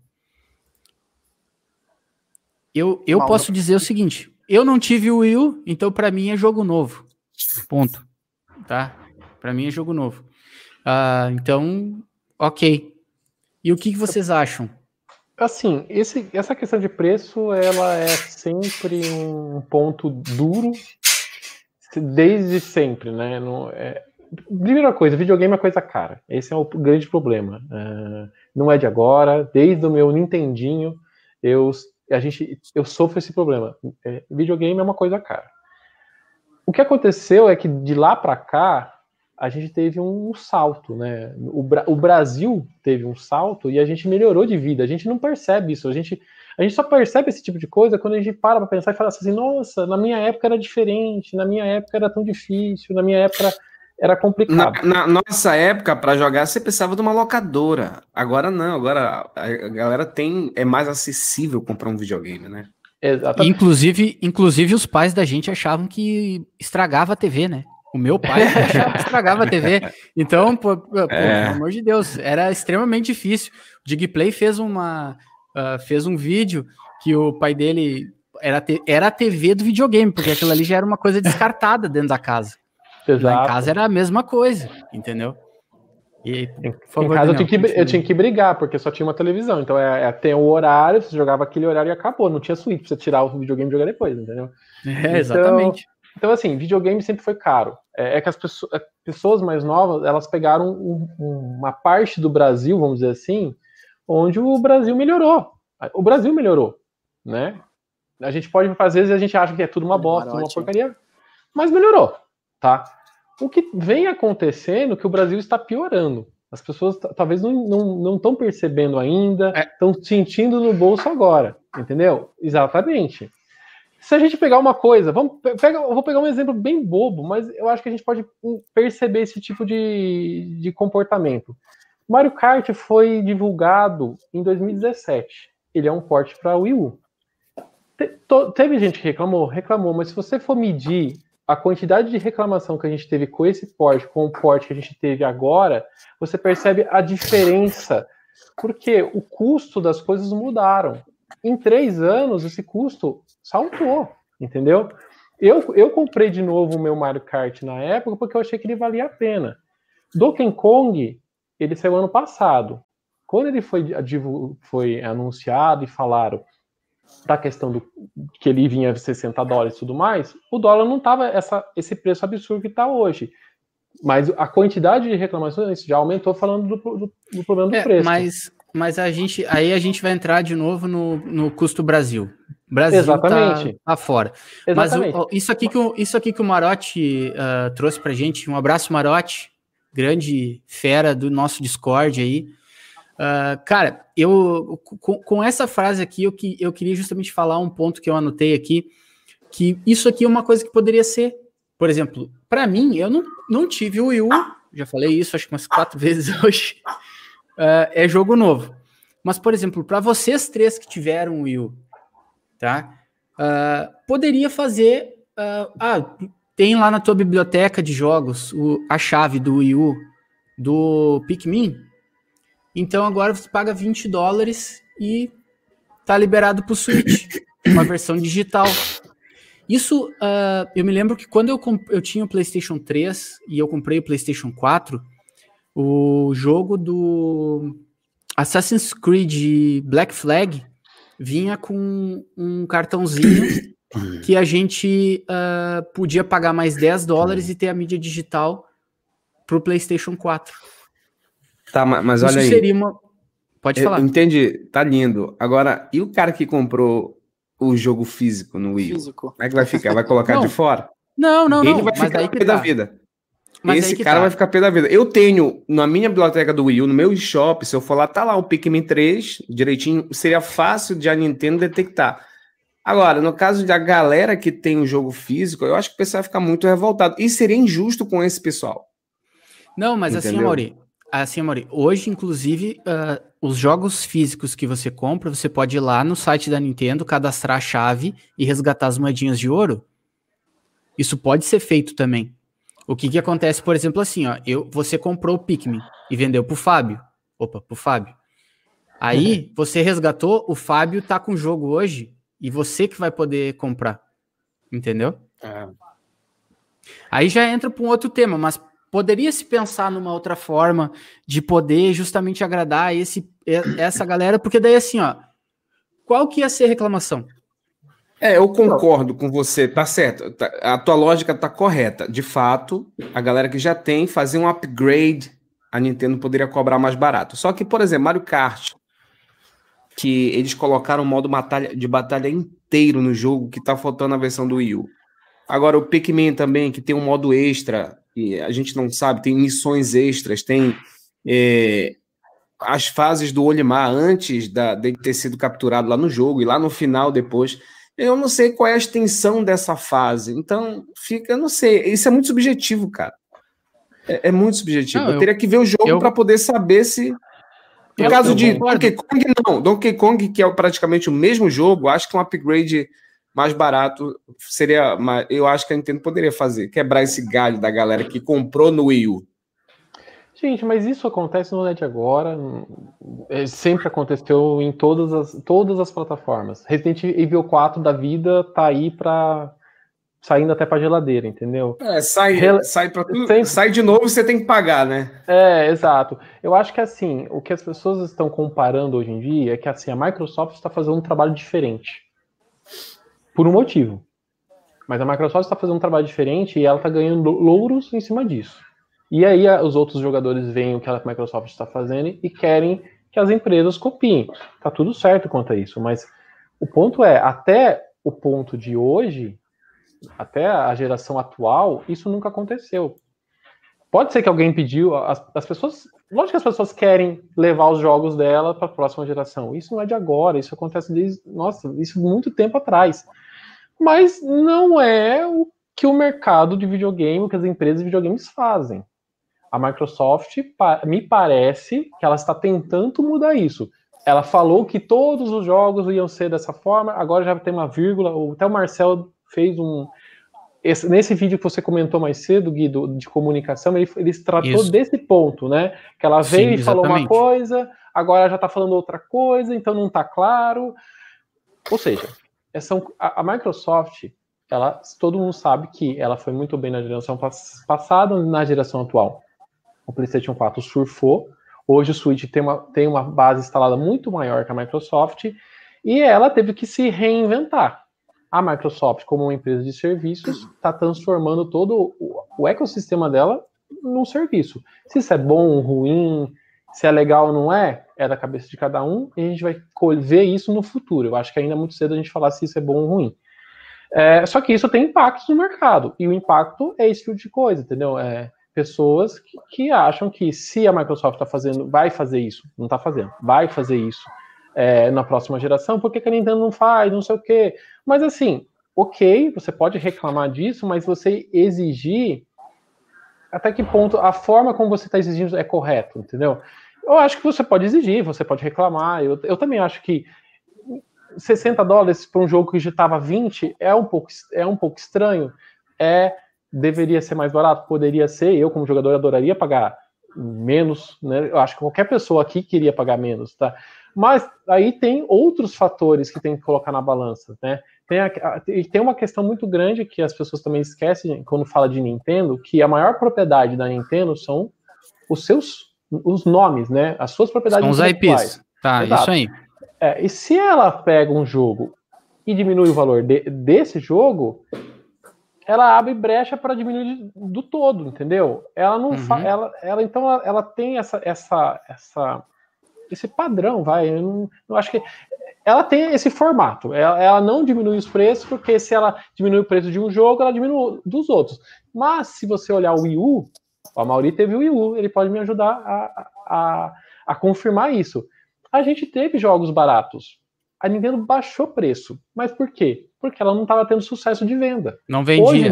Eu, eu posso dizer o seguinte: eu não tive o Wii U, então para mim é jogo novo. Ponto. Tá? Para mim é jogo novo. Uh, então, ok. E o que, que vocês acham? Assim, esse, essa questão de preço, ela é sempre um ponto duro desde sempre, né? Não, é... Primeira coisa, videogame é coisa cara. Esse é o grande problema. Uh, não é de agora. Desde o meu Nintendinho, eu, a gente, eu sofro esse problema. É, videogame é uma coisa cara. O que aconteceu é que de lá para cá a gente teve um salto, né? O, o, Brasil teve um salto e a gente melhorou de vida. A gente não percebe isso. A gente a gente só percebe esse tipo de coisa quando a gente para para pensar e fala assim: nossa, na minha época era diferente, na minha época era tão difícil, na minha época era complicado. Na, na nossa época, para jogar, você precisava de uma locadora. Agora não, agora a galera tem. É mais acessível comprar um videogame, né? Exatamente. Inclusive, inclusive, os pais da gente achavam que estragava a TV, né? O meu pai <laughs> achava que estragava a TV. Então, pô, pô, é. pelo amor de Deus, era extremamente difícil. O Digplay fez uma uh, fez um vídeo que o pai dele era, te, era a TV do videogame, porque aquilo ali já era uma coisa descartada dentro da casa. Exato. Lá em casa era a mesma coisa, entendeu? E, favor, em casa Daniel, eu, tinha que, eu tinha que brigar, porque só tinha uma televisão. Então é, é, tem o horário, você jogava aquele horário e acabou. Não tinha suíte pra você tirar o videogame e jogar depois, entendeu? É, então, exatamente. Então, assim, videogame sempre foi caro. É, é que as pessoas, pessoas, mais novas, elas pegaram um, uma parte do Brasil, vamos dizer assim, onde o Brasil melhorou. O Brasil melhorou, né? A gente pode, às vezes, a gente acha que é tudo uma bosta, uma porcaria, mas melhorou, tá? O que vem acontecendo é que o Brasil está piorando. As pessoas talvez não estão percebendo ainda, estão é. sentindo no bolso agora, entendeu? Exatamente. Se a gente pegar uma coisa, vamos pega, eu vou pegar um exemplo bem bobo, mas eu acho que a gente pode perceber esse tipo de, de comportamento. Mario Kart foi divulgado em 2017. Ele é um porte para Wii U. Te, to, teve gente que reclamou, reclamou, mas se você for medir a quantidade de reclamação que a gente teve com esse porte, com o porte que a gente teve agora, você percebe a diferença, porque o custo das coisas mudaram. Em três anos, esse custo saltou, entendeu? Eu, eu comprei de novo o meu Mario Kart na época porque eu achei que ele valia a pena. Donkey Kong, ele saiu ano passado. Quando ele foi, foi anunciado e falaram da questão do que ele vinha 60 dólares e tudo mais, o dólar não estava esse preço absurdo que está hoje. Mas a quantidade de reclamações já aumentou falando do, do, do problema do é, preço. Mas, mas a gente aí a gente vai entrar de novo no, no custo Brasil. Brasil Exatamente. Tá, tá fora. Exatamente. Mas o, isso, aqui que o, isso aqui que o Marotti uh, trouxe pra gente, um abraço, Marotti grande fera do nosso Discord aí. Uh, cara, eu com, com, essa frase aqui, eu, que, eu queria justamente falar um ponto que eu anotei aqui, que isso aqui é uma coisa que poderia ser, por exemplo, para mim, eu não, não tive o Wii U, já falei isso acho que umas quatro <laughs> vezes hoje, uh, é jogo novo. Mas, por exemplo, para vocês três que tiveram o Wii U, tá? Uh, poderia fazer. ah, tem lá na tua biblioteca de jogos o, a chave do Wii U do Pikmin. Então agora você paga 20 dólares e tá liberado pro Switch, <coughs> uma versão digital. Isso, uh, eu me lembro que quando eu, eu tinha o PlayStation 3 e eu comprei o PlayStation 4, o jogo do Assassin's Creed Black Flag vinha com um cartãozinho <coughs> que a gente uh, podia pagar mais 10 dólares e ter a mídia digital para o PlayStation 4. Tá, mas olha Isso aí. seria uma. Pode falar. Entendi, tá lindo. Agora, e o cara que comprou o jogo físico no Wii U? Físico. Como é que vai ficar? Vai colocar <laughs> Não. de fora? Não, não, Ele não. vai mas ficar pé da tá. vida. Mas Esse cara tá. vai ficar pé da vida. Eu tenho, na minha biblioteca do Wii U, no meu shop, se eu for lá, tá lá o Pikmin 3, direitinho, seria fácil de a Nintendo detectar. Agora, no caso da galera que tem o jogo físico, eu acho que o pessoal vai ficar muito revoltado. E seria injusto com esse pessoal. Não, mas assim, Entendeu? Assim, Amaury, hoje, inclusive, ah, os jogos físicos que você compra, você pode ir lá no site da Nintendo, cadastrar a chave e resgatar as moedinhas de ouro. Isso pode ser feito também. O que que acontece, por exemplo, assim, ó, eu, você comprou o Pikmin e vendeu pro Fábio. Opa, pro Fábio. Aí, você resgatou, o Fábio tá com o jogo hoje e você que vai poder comprar. Entendeu? Aí já entra para um outro tema, mas poderia se pensar numa outra forma de poder justamente agradar esse, essa galera, porque daí assim, ó, qual que ia ser a reclamação? É, eu concordo com você, tá certo. tá- a tua lógica tá correta. De fato, a galera que já tem, fazer um upgrade, a Nintendo poderia cobrar mais barato. Só que, por exemplo, Mario Kart, que eles colocaram o modo batalha, de batalha inteiro no jogo, que tá faltando na versão do Wii U. Agora, o Pikmin também, que tem um modo extra, e a gente não sabe, tem missões extras, tem é, as fases do Olimar antes da, de ter sido capturado lá no jogo, e lá no final depois. Eu não sei qual é a extensão dessa fase. Então, fica, eu não sei. Isso é muito subjetivo, cara. É, é muito subjetivo. Não, eu, eu- teria que ver o jogo eu- para poder saber se. No Eu- caso de. Donkey Kong, não. Donkey Kong, que é praticamente o mesmo jogo, acho que um upgrade mais barato seria. Eu acho que a Nintendo poderia fazer. Quebrar esse galho da galera que comprou no Wii U. Gente, mas isso acontece é de agora, é, sempre aconteceu em todas as, todas as plataformas. Resident Evil 4 da vida tá aí pra. saindo até pra geladeira, entendeu? É, sai, Rela- sai, pra tudo, Sempre- sai de novo você tem que pagar, né? É, exato. Eu acho que assim, o que as pessoas estão comparando hoje em dia é que assim, a Microsoft está fazendo um trabalho diferente. Por um motivo. Mas a Microsoft está fazendo um trabalho diferente e ela está ganhando louros em cima disso. E aí os outros jogadores veem o que a Microsoft está fazendo e querem que as empresas copiem. Tá tudo certo quanto a isso, mas o ponto é, até o ponto de hoje, até a geração atual, isso nunca aconteceu. Pode ser que alguém pediu, as, as pessoas, lógico que as pessoas querem levar os jogos dela para a próxima geração. Isso não é de agora, isso acontece desde, nossa, isso muito tempo atrás. Mas não é o que o mercado de videogame, o que as empresas de videogames fazem. A Microsoft, me parece que ela está tentando mudar isso. Ela falou que todos os jogos iam ser dessa forma, agora já tem uma vírgula. o- Até o Marcel fez um. esse- nesse vídeo que você comentou mais cedo, Guido, de comunicação, ele, ele tratou Isso. desse ponto, né? Que ela veio Sim, e falou uma coisa, agora já está falando outra coisa, então não está claro. Ou seja, essa, a, a Microsoft, ela, todo mundo sabe que ela foi muito bem na geração pass- passada, na geração atual. O PlayStation 4 surfou. Hoje o Switch tem uma, tem uma base instalada muito maior que a Microsoft e ela teve que se reinventar. A Microsoft, como uma empresa de serviços, está transformando todo o, o ecossistema dela num serviço. Se isso é bom ruim, se é legal ou não é, é da cabeça de cada um e a gente vai ver isso no futuro. Eu acho que ainda é muito cedo a gente falar se isso é bom ou ruim. É, só que isso tem impactos no mercado e o impacto é esse tipo de coisa, entendeu? É, pessoas que, que acham que se a Microsoft está fazendo, vai fazer isso, não está fazendo, vai fazer isso é, na próxima geração, por que, que a Nintendo não faz, não sei o quê. Mas assim, ok, você pode reclamar disso, mas você exigir até que ponto a forma como você está exigindo é correto, entendeu? Eu acho que você pode exigir, você pode reclamar. Eu, eu também acho que 60 dólares para um jogo que já estava 20 é um pouco é um pouco estranho. É deveria ser mais barato, poderia ser. Eu como jogador adoraria pagar menos, né? Eu acho que qualquer pessoa aqui queria pagar menos, tá? Mas aí tem outros fatores que tem que colocar na balança, né? Tem, a, a, tem uma questão muito grande que as pessoas também esquecem quando fala de Nintendo, que a maior propriedade da Nintendo são os seus os nomes, né? As suas propriedades São os. IPs. Tá, Exato. isso aí. É, e se ela pega um jogo e diminui o valor de- desse jogo, ela abre brecha para diminuir do todo, entendeu? Ela não Uhum. ela, ela então ela, ela tem essa, essa, essa esse padrão, vai. Eu não, eu acho que ela tem esse formato. Ela, ela, não diminui os preços, porque se ela diminui o preço de um jogo, ela diminui dos outros. Mas se você olhar o Wii U, a Mauri teve o Wii U, ele pode me ajudar a, a, a confirmar isso. A gente teve jogos baratos. A Nintendo baixou preço. Mas por quê? Porque ela não estava tendo sucesso de venda. Não vendia. Hoje,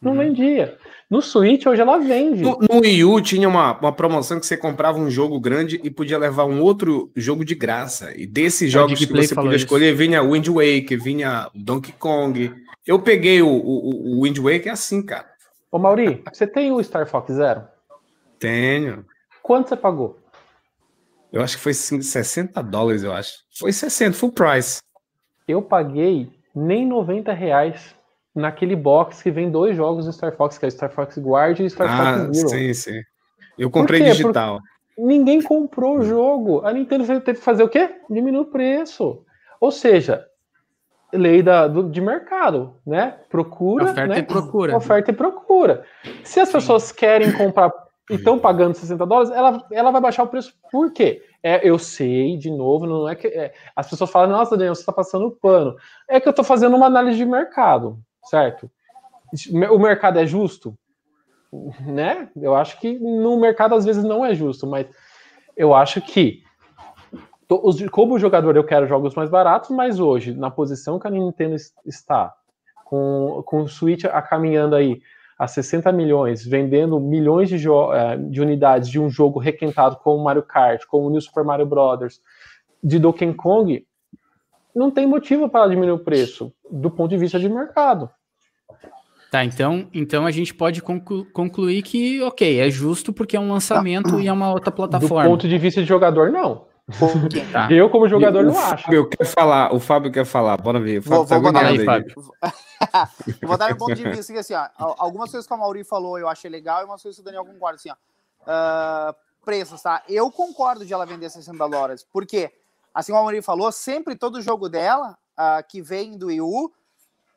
não uhum. vendia. No Switch, hoje ela vende. No, no Wii U tinha uma, uma promoção que você comprava um jogo grande e podia levar um outro jogo de graça. E desses jogos que você podia isso. escolher, vinha Wind Waker, vinha Donkey Kong. Eu peguei o, o, o Wind Waker assim, cara. Ô, Mauri, você tem o Star Fox Zero? Tenho. Quanto você pagou? Eu acho que foi 60 dólares, eu acho. Foi 60, full price. Eu paguei nem 90 reais naquele box que vem dois jogos do Star Fox, que é Star Fox Guard e Star ah, Fox Zero. Sim, sim. Eu comprei digital. Porque ninguém comprou o jogo. A Nintendo teve que fazer o quê? Diminuir o preço. Ou seja, lei da, do, de mercado, né? Procura. Oferta né? e procura. Oferta e procura. Se as sim. pessoas querem comprar e estão pagando 60 dólares, ela, ela vai baixar o preço. Por quê? É, eu sei, de novo, não é que. É, as pessoas falam, nossa, Daniel, você está passando pano. É que eu estou fazendo uma análise de mercado, certo? O mercado é justo? Né? Eu acho que no mercado às vezes não é justo, mas eu acho que como jogador eu quero jogos mais baratos, mas hoje, na posição que a Nintendo está, com, com o Switch a caminhando aí a 60 milhões, vendendo milhões de, é, de unidades de um jogo requentado como Mario Kart, como o New Super Mario Bros., de Donkey Kong, não tem motivo para diminuir o preço do ponto de vista de mercado. Tá, então, então a gente pode conclu concluir que, ok, é justo porque é um lançamento e é uma outra plataforma. Do ponto de vista de jogador, não. Tá. Eu, como jogador, não acho. Fábio quer falar, o Fábio quer falar, bora ver. vou, tá vou, aí, Fábio. <laughs> vou dar um ponto de vista assim, ó, algumas coisas que a Mauri falou eu achei legal e umas coisas que o Daniel concorda, assim, ó. Uh, preços, tá? Eu concordo de ela vender 60 dólares, porque, assim como a Mauri falou, sempre todo jogo dela, uh, que vem do Wii U,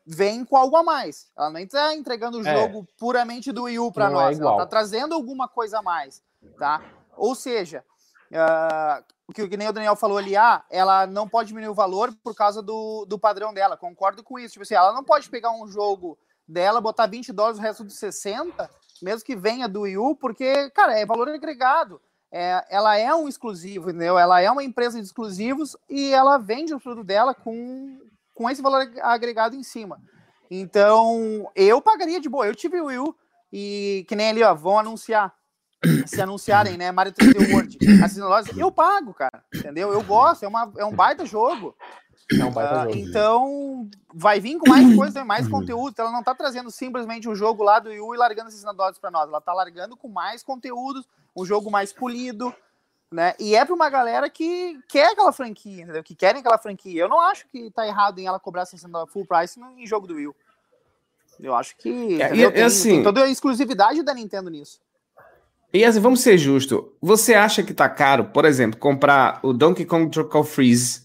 vem com algo a mais. Ela não está entregando o é. jogo é. puramente do Wii U para é nós, é ela está trazendo alguma coisa a mais, tá? Ou seja, uh, o que, que nem o Daniel falou ali, ah, ela não pode diminuir o valor por causa do, do padrão dela. Concordo com isso. Tipo assim, ela não pode pegar um jogo dela, botar 20 dólares o resto dos 60, mesmo que venha do Wii U, porque, cara, é valor agregado. É, ela é um exclusivo, entendeu? Ela é uma empresa de exclusivos e ela vende o produto dela com, com esse valor agregado em cima. Então, eu pagaria de boa. Eu tive o Wii U e que nem ali, ó, vão anunciar se anunciarem, né, Mario 3D World, assim, lojas, eu pago, cara, entendeu? Eu gosto, é, uma, é um baita jogo. É um baita uh, jogo. Então, vai vir com mais coisa, mais conteúdo. Ela não tá trazendo simplesmente um jogo lá do Wii U e largando esses dólares para nós. Ela tá largando com mais conteúdos, um jogo mais polido, né? E é para uma galera que quer aquela franquia, entendeu? Que querem aquela franquia. Eu não acho que tá errado em ela cobrar 60 dólares full price em jogo do Wii U. Eu acho que é, e, tem, assim, tem toda a exclusividade da Nintendo nisso. E assim, vamos ser justos. Você acha que tá caro, por exemplo, comprar o Donkey Kong Tropical Freeze?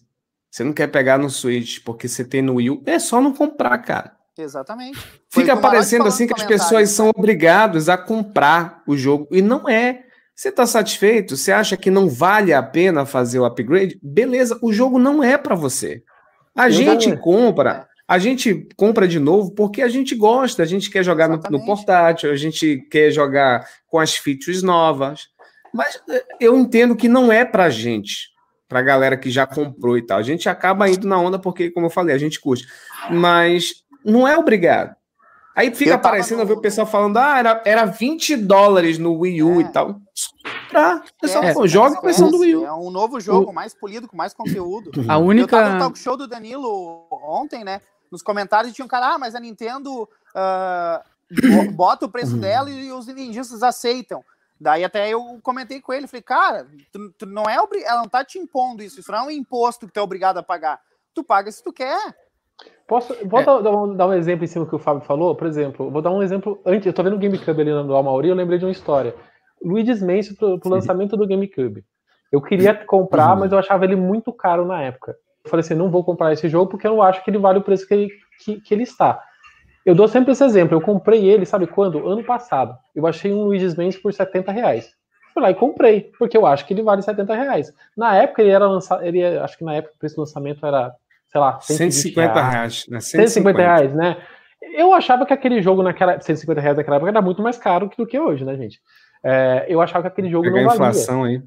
Você não quer pegar no Switch porque você tem no Wii? É só não comprar, cara. Exatamente. Fica parecendo assim que as pessoas são obrigadas a comprar o jogo. E não é. Você está satisfeito? Você acha que não vale a pena fazer o upgrade? Beleza, o jogo não é para você. A gente compra a gente compra de novo porque a gente gosta, a gente quer jogar no, no, portátil, a gente quer jogar com as features novas. Mas eh, eu entendo que não é pra gente, pra galera que já comprou e tal. A gente acaba indo na onda porque, como eu falei, a gente curte. Mas não é obrigado. Aí fica aparecendo, no... eu ver o pessoal falando, ah, era, era 20 dólares no Wii U é. e tal. Pra, pessoal, é, pô, joga com a versão do Wii U. É um novo jogo, o... mais polido, com mais conteúdo. A única... Eu tava no talk show do Danilo ontem, né? Nos comentários tinha um cara, ah, mas a Nintendo uh, bota o preço dela e os nintendistas aceitam. Daí até eu comentei com ele, falei, cara, tu, tu não é ela não tá te impondo isso, isso não é um imposto que tu é obrigado a pagar. Tu paga se tu quer. Posso, vou é. dar, dar, um exemplo em cima do que o Fábio falou? Por exemplo, vou dar um exemplo antes. Eu tô vendo o GameCube ali no Almauri, eu lembrei de uma história. Luigi's Mansion pro, pro lançamento do GameCube. Eu queria comprar, uhum. mas eu achava ele muito caro na época falei assim, não vou comprar esse jogo porque eu não acho que ele vale o preço que ele, que, que ele está. Eu dou sempre esse exemplo, eu comprei ele, sabe quando? Ano passado. Eu achei um Luigi's Mansion por 70 reais. Fui lá e comprei, porque eu acho que ele vale 70 reais. Na época ele era lançado, ele acho que na época o preço do lançamento era, sei lá, 150 reais. reais né? 150. 150 reais, né? Eu achava que aquele jogo naquela 150 reais naquela época era muito mais caro do que hoje, né, gente? É, eu achava que aquele jogo Pegar não valia. inflação aí.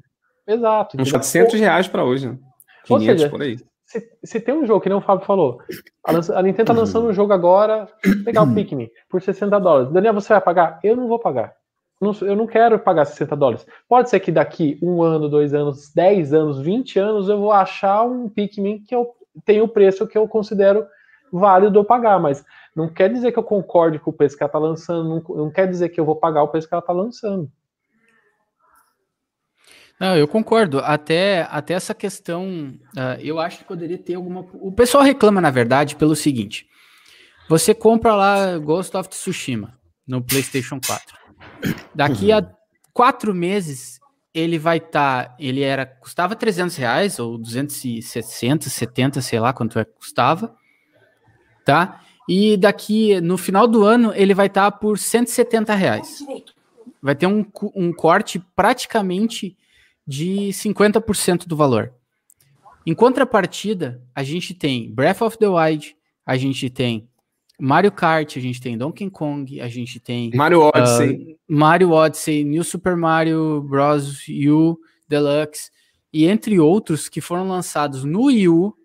Exato. Uns 400 reais para hoje, né? 500 seja, por aí. Se, se, tem um jogo, que nem o Fábio falou, a, a Nintendo tá lançando um jogo agora, pegar o Pikmin, por 60 dólares. Daniel, você vai pagar? Eu não vou pagar eu não quero pagar 60 dólares. Pode ser que daqui um ano, dois anos, 10 anos, 20 anos, eu vou achar um Pikmin que eu tenho o preço que eu considero válido eu pagar, mas não quer dizer que eu concorde com o preço que ela está lançando, não, não, quer dizer que eu vou pagar o preço que ela está lançando. Não, eu concordo. Até, até essa questão, uh, eu acho que poderia ter alguma. O pessoal reclama, na verdade, pelo seguinte: você compra lá Ghost of Tsushima no PlayStation 4. Daqui a quatro meses ele vai estar, tá, ele era custava 300 reais ou 260, 70, sei lá quanto é que custava, tá? E daqui no final do ano ele vai estar tá por 170 reais. Vai ter um, um corte praticamente de 50% do valor. Em contrapartida, a gente tem Breath of the Wild, a gente tem Mario Kart, a gente tem Donkey Kong, a gente tem Mario Odyssey, uh, Mario Odyssey, New Super Mario Bros. U Deluxe e entre outros que foram lançados no Wii U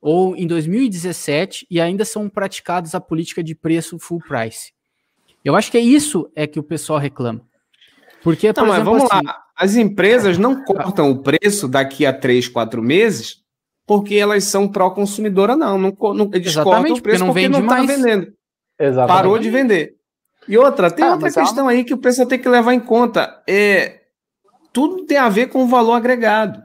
ou em 2017 e ainda são praticados a política de preço full price. Eu acho que é isso é que o pessoal reclama. Porque, por não, exemplo, mas vamos assim, lá, as empresas não cortam o preço daqui a três, quatro meses porque elas são pró-consumidora, não. não, não eles Exatamente, o preço porque não, está vendendo. Exatamente. Parou de vender. E outra, tem ah, outra questão aí que o pessoal tem que levar em conta. É, tudo tem a ver com o valor agregado.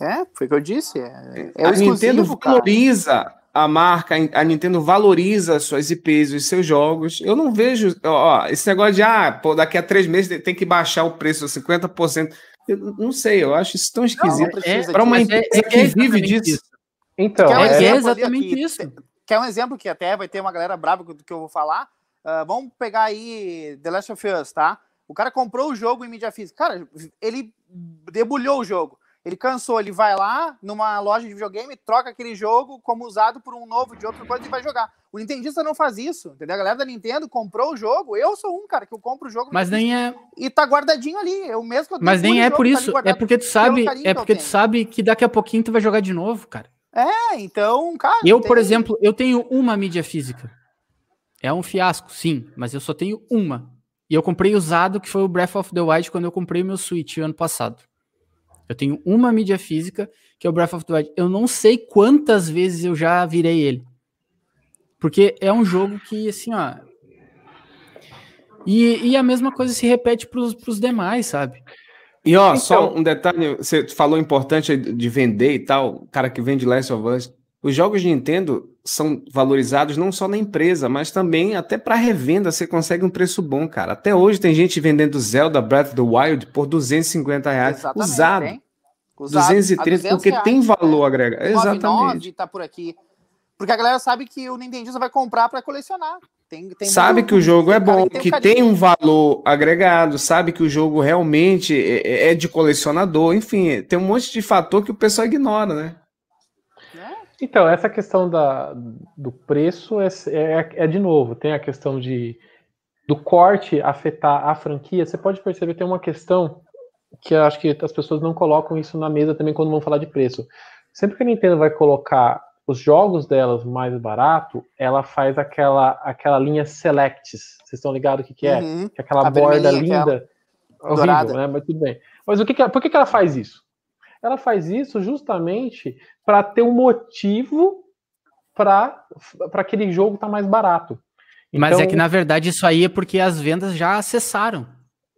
É, foi o que eu disse. É, é a Nintendo valoriza a marca, a Nintendo valoriza suas IPs, os seus jogos. Eu não vejo ó, esse negócio de ah, pô, daqui a três meses tem que baixar o preço 50%. Eu não sei, eu acho isso tão esquisito. É, para uma é, empresa é, que vive disso. Isso. Então, um é, exatamente aqui, isso. Quer um exemplo que até vai ter uma galera brava do que eu vou falar? Uh, vamos pegar aí The Last of Us, tá? O cara comprou o jogo em mídia física. Cara, ele debulhou o jogo. Ele cansou, ele vai lá numa loja de videogame, troca aquele jogo como usado por um novo de outra coisa e vai jogar. O Nintendista não faz isso, entendeu? A galera da Nintendo comprou o jogo. Eu sou um, cara, que eu compro o jogo. Mas nem é. E tá guardadinho ali. Eu mesmo que eu Mas nem é por isso. Tá é porque tu sabe. É porque tu sabe que daqui a pouquinho tu vai jogar de novo, cara. É, então, cara. Eu, tem... por exemplo, eu tenho uma mídia física. É um fiasco, sim, mas eu só tenho uma. E eu comprei usado, que foi o Breath of the Wild, quando eu comprei o meu Switch ano passado. Eu tenho uma mídia física, que é o Breath of the Wild. Eu não sei quantas vezes eu já virei ele. Porque é um jogo que, assim, ó. E, e a mesma coisa se repete para os demais, sabe? E ó, então, só um detalhe, você falou importante de vender e tal, o cara que vende Last of Us. Os jogos de Nintendo são valorizados não só na empresa, mas também até para revenda você consegue um preço bom, cara. Até hoje tem gente vendendo Zelda Breath of the Wild por 250 reais Exatamente, usado. Hein? usado 230 porque reais, tem valor agregado. Exatamente. tá por aqui. Porque a galera sabe que o Nintendo vai comprar para colecionar. Tem, tem sabe muito, que o jogo é bom, que, tem, um, tem um valor agregado, sabe que o jogo realmente é, é, é de colecionador, enfim, tem um monte de fator que o pessoal ignora, né? Então, essa questão da, do preço é, é, é, de novo, tem a questão de do corte afetar a franquia. Você pode perceber, tem uma questão que eu acho que as pessoas não colocam isso na mesa também quando vão falar de preço. Sempre que a Nintendo vai colocar os jogos delas mais barato, ela faz aquela, aquela linha Selects. Vocês estão ligados o que, que é? Uhum. Que é aquela a borda linda. Horrível, dourada. né? Mas tudo bem. Mas o que, que por que, que ela faz isso? ela faz isso justamente para ter um motivo para aquele jogo estar tá mais barato. Então, Mas é então que, na verdade, isso aí é porque as vendas já acessaram.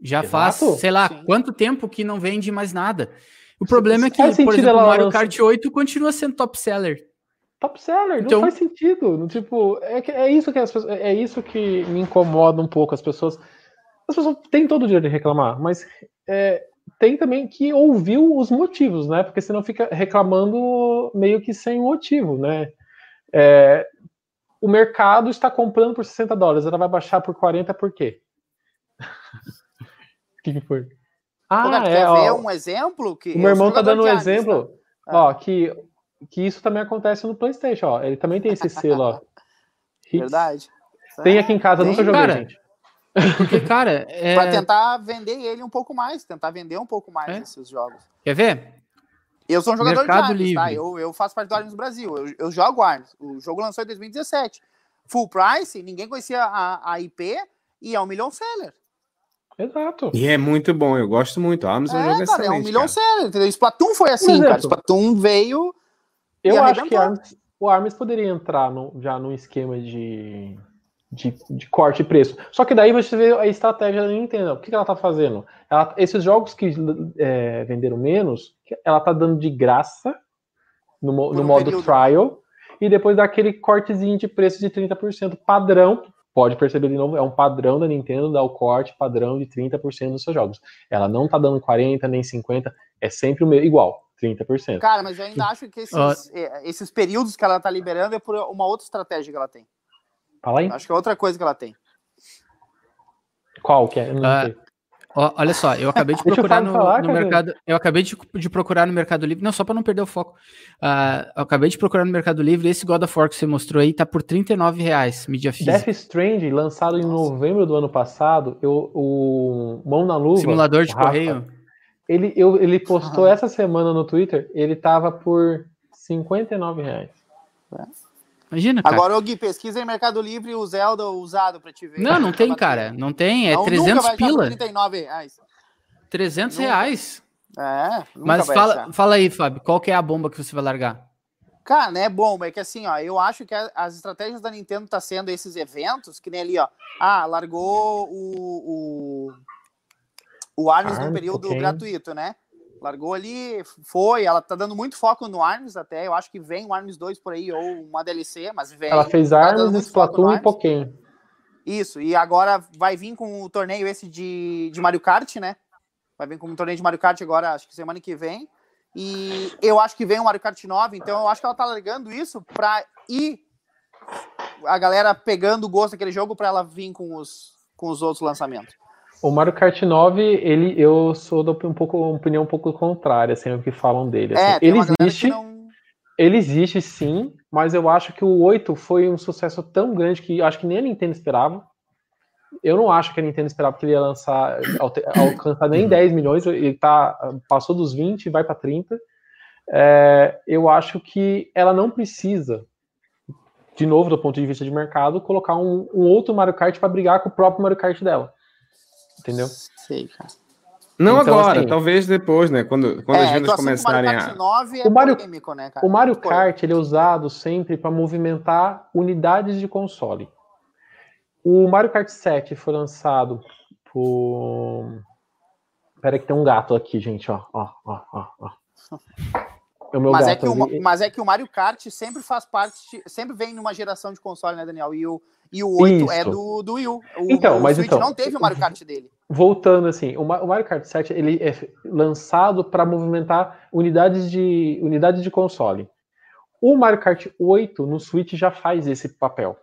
Já Exato. faz, sei lá, Sim. quanto tempo que não vende mais nada. O problema é que, por exemplo, o Mario Kart 8 continua sendo top seller. Top seller, então... não faz sentido. Tipo, é, é isso que as pessoas, é isso que me incomoda um pouco. As pessoas, as pessoas têm todo o direito de reclamar, mas é, tem também que ouvir os motivos, né? Porque senão fica reclamando meio que sem motivo, né? É, o mercado está comprando por 60 dólares, ela vai baixar por 40 por quê? O <laughs> que, que foi? Ah, é, quer ó, ver um exemplo? Que O meu irmão tá dando um exemplo, tá? ó, que, que isso também acontece no PlayStation, ó. Ele também tem esse selo, ó. <laughs> Verdade. Tem aqui em casa, Tem. nunca joguei, Cara, gente. Porque, cara, é... Pra tentar vender ele um pouco mais, tentar vender um pouco mais É? esses jogos. quer ver? Eu sou um jogador Mercado de Arms, tá? Eu, eu faço parte do Arms Brasil. Eu, eu jogo Arms. O jogo lançou em 2017. Full price, ninguém conhecia a, a IP e é um milhão seller. Exato. E é muito bom, eu gosto muito. Arms é um jogo É, cara, é um milhão cara. seller, entendeu? Splatoon foi assim, exemplo, cara. Splatoon veio. Eu E acho que. Arms- o Arms poderia entrar no- já num esquema de, de, de corte de preço. Só que daí você vê a estratégia da Nintendo. O que, que ela tá fazendo? Ela- esses jogos que é, venderam menos, ela tá dando de graça no, no um modo período. trial e depois dá aquele cortezinho de preço de 30% padrão. Pode perceber de novo, é um padrão da Nintendo dar o corte padrão de 30% dos seus jogos. Ela não tá dando 40 nem 50, é sempre o mesmo, igual, 30%. Cara, mas eu ainda acho que esses, Ó. eh, esses períodos que ela tá liberando é por uma outra estratégia que ela tem. Fala aí. Acho que é outra coisa que ela tem. Qual que é? Ah. Ó, olha só, eu acabei de <laughs> procurar no, falar, no mercado. Eu acabei de, de procurar no Mercado Livre. Não, só para não perder o foco. Ah, eu acabei de procurar no Mercado Livre. Esse God of War que você mostrou aí tá por 39 reais, mídia física. Death Stranding, lançado em novembro do ano passado, eu, o Mão na Luva. Simulador de Rafa, correio. Ele, eu, ele postou Aham. essa semana no Twitter, ele tava por 59 reais. Imagina, cara. Agora, Gui, pesquisa em Mercado Livre o Zelda usado pra te ver. não, não tem, Tá cara. batendo. Não tem. É Não, 300 nunca vai estar por pila. 39 reais. 300 Nunca. reais. É, nunca Mas vai fala, achar. fala aí, Fábio. Qual que é a bomba que você vai largar? Cara, não é bom, é que assim, ó, eu acho que a- as estratégias da Nintendo tá sendo esses eventos, que nem ali, ó. Ah, largou o. O, o Arms num Arms, período ok. gratuito, né? Largou ali, foi, ela tá dando muito foco no Arms até. Eu acho que vem o Arms 2 por aí, ou uma DLC, mas vem. Ela fez tá Arms, Splatoon e. Pokémon. Isso, e agora vai vir com o torneio esse de, de Mario Kart, né? Vai vir com um torneio de Mario Kart agora, acho que semana que vem. E eu acho que vem o Mario Kart 9, então eu acho que ela tá largando isso pra ir a galera pegando o gosto daquele jogo pra ela vir com os, com os outros lançamentos. O Mario Kart 9, ele, eu sou da um pouco, uma opinião um pouco contrária, sempre que falam dele. assim. É, ele existe, não. ele existe sim, mas eu acho que o 8 foi um sucesso tão grande que acho que nem a Nintendo esperava. Eu não acho que a Nintendo esperava que ele ia lançar, <coughs> alcançar nem 10 milhões, ele tá, passou dos 20 e vai para 30. É, eu acho que ela não precisa, de novo, do ponto de vista de mercado, colocar um, um outro Mario Kart para brigar com o próprio Mario Kart dela. Entendeu? Sei, cara. Não Então, agora, assim- talvez depois, né? Quando, quando as é, vendas que o assunto do Mario começarem Kart a. 9 é O Mario- polêmico, né, cara? O Mario. Kart ele é usado sempre para movimentar unidades de console. O Mario Kart 7 foi lançado por. Pera que tem um gato aqui, gente, ó, ó, ó, ó. ó. É o meu Mas é, gato que o, mas é que o Mario Kart sempre faz parte, sempre vem numa geração de console, né, Daniel? E o, e o 8 é Isso. do, do Wii U. O, Então, o mas Switch então- não teve o Mario Kart dele. Voltando assim, o Ma- o Mario Kart 7 ele é lançado para movimentar unidades de unidades de console. O Mario Kart 8 no Switch já faz esse papel.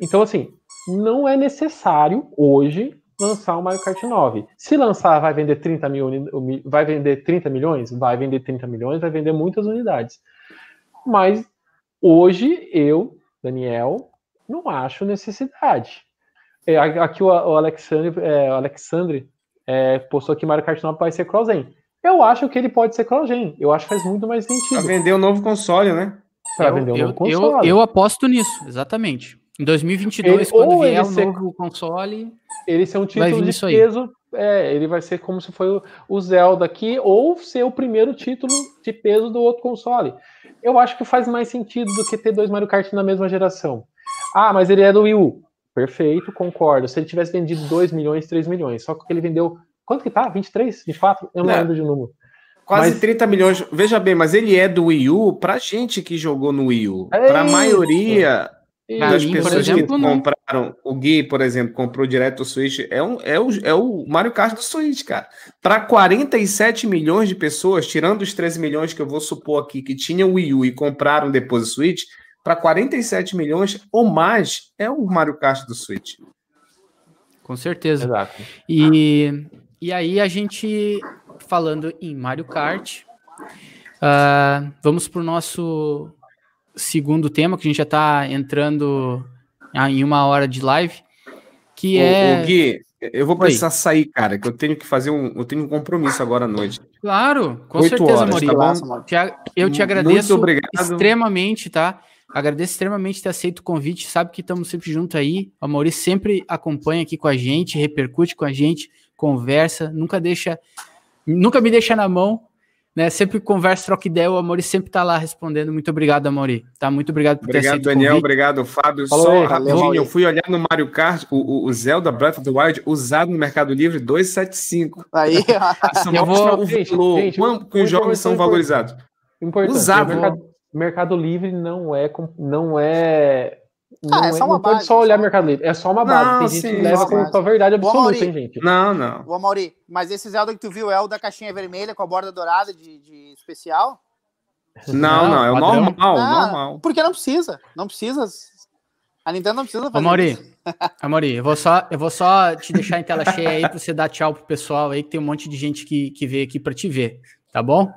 Então assim, não é necessário hoje lançar o Mario Kart 9. Se lançar, vai vender 30 mil, vai vender 30 milhões, vai vender 30 milhões, vai vender muitas unidades. Mas hoje eu, Daniel, não acho necessidade. É, aqui o, o Alexandre, é, o Alexandre é, postou que Mario Kart 9 vai ser cross-gen. Eu acho que ele pode ser cross-gen. Eu acho que faz muito mais Pra sentido vender o novo console, né? para eu, vender um eu, novo eu, console. eu aposto nisso, exatamente. Em 2022, Ele- quando ou vier o ser- novo console, ele ser um título de peso. É, ele vai ser como se foi o, o Zelda aqui, ou ser o primeiro título de peso do outro console. Eu acho que faz mais sentido do que ter dois Mario Kart na mesma geração. Ah, mas ele é do Wii U. Perfeito, concordo. Se ele tivesse vendido 2 milhões, 3 milhões. Só que ele vendeu. Quanto que tá? 23? 24? Eu não É. lembro de número. Quase Mas- 30 milhões. Veja bem, mas ele é do Wii U pra gente que jogou no Wii U. É Pra isso. maioria Pra das mim, pessoas exemplo, que não. compraram, o Gui, por exemplo, comprou direto o Switch, é, um, é, o, é o Mario Kart do Switch, cara. Para 47 milhões de pessoas, tirando os 13 milhões que eu vou supor aqui que tinham o Wii U e compraram depois o Switch, para 47 milhões ou mais, é o Mario Kart do Switch. com certeza. Exato. E, e aí a gente, falando em Mario Kart, uh, vamos para o nosso segundo tema, que a gente já está entrando em uma hora de live, que o, é... O Gui, eu vou precisar Oi. sair, cara, que eu tenho que fazer um, eu tenho um compromisso agora à noite. Claro, com certeza, horas, Tá eu te agradeço extremamente, tá? Agradeço extremamente ter aceito o convite. Sabe que estamos sempre junto aí. O Maurício sempre acompanha aqui com a gente, repercute com a gente, conversa, nunca deixa, nunca me deixa na mão né? Sempre conversa, troca ideia, o Amori sempre tá lá respondendo. Muito obrigado, Amori. Tá? Muito obrigado por obrigado, ter Daniel. Obrigado, Fábio. Falou Só aí, rapidinho, eu fui olhar no Mario Kart, o, o, Zelda Breath of the Wild usado no Mercado Livre 275. Aí, <laughs> eu vou... o gente, valor, gente, quanto que os jogos são valorizados. Importante. Usado. Mercado, Livre não é, não é não, ah, é só uma não base, pode só olhar só... Mercado Livre, é só uma base. Não, Tem gente sim, que leva como a verdade absoluta, hein, gente? Não, não. O Amaury, mas esse Zelda que tu viu é o da caixinha vermelha com a borda dourada de, de especial? Não, não, é o normal, ah, normal. Porque não precisa, não precisa. A Nintendo não precisa fazer Amaury, <laughs> Amaury, eu vou só, eu vou só te deixar em tela cheia aí para você dar tchau pro pessoal aí, que tem um monte de gente que, que veio aqui para te ver, tá bom?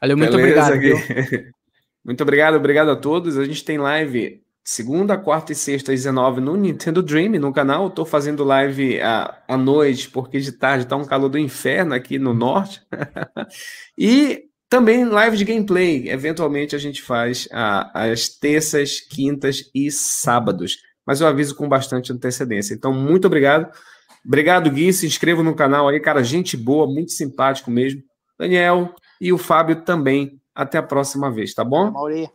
Valeu, muito Beleza, obrigado. <laughs> Muito obrigado, obrigado a todos. A gente tem live segunda, quarta e sexta às 19 no Nintendo Dream, no canal. Estou fazendo live à, à noite, porque de tarde está um calor do inferno aqui no norte. <laughs> e também live de gameplay. Eventualmente a gente faz às terças, quintas e sábados. Mas eu aviso com bastante antecedência. Então, muito obrigado. Obrigado, Gui. Se inscreva no canal aí, cara. Gente boa, muito simpático mesmo. Daniel e o Fábio também. Até a próxima vez, tá bom? Mauri.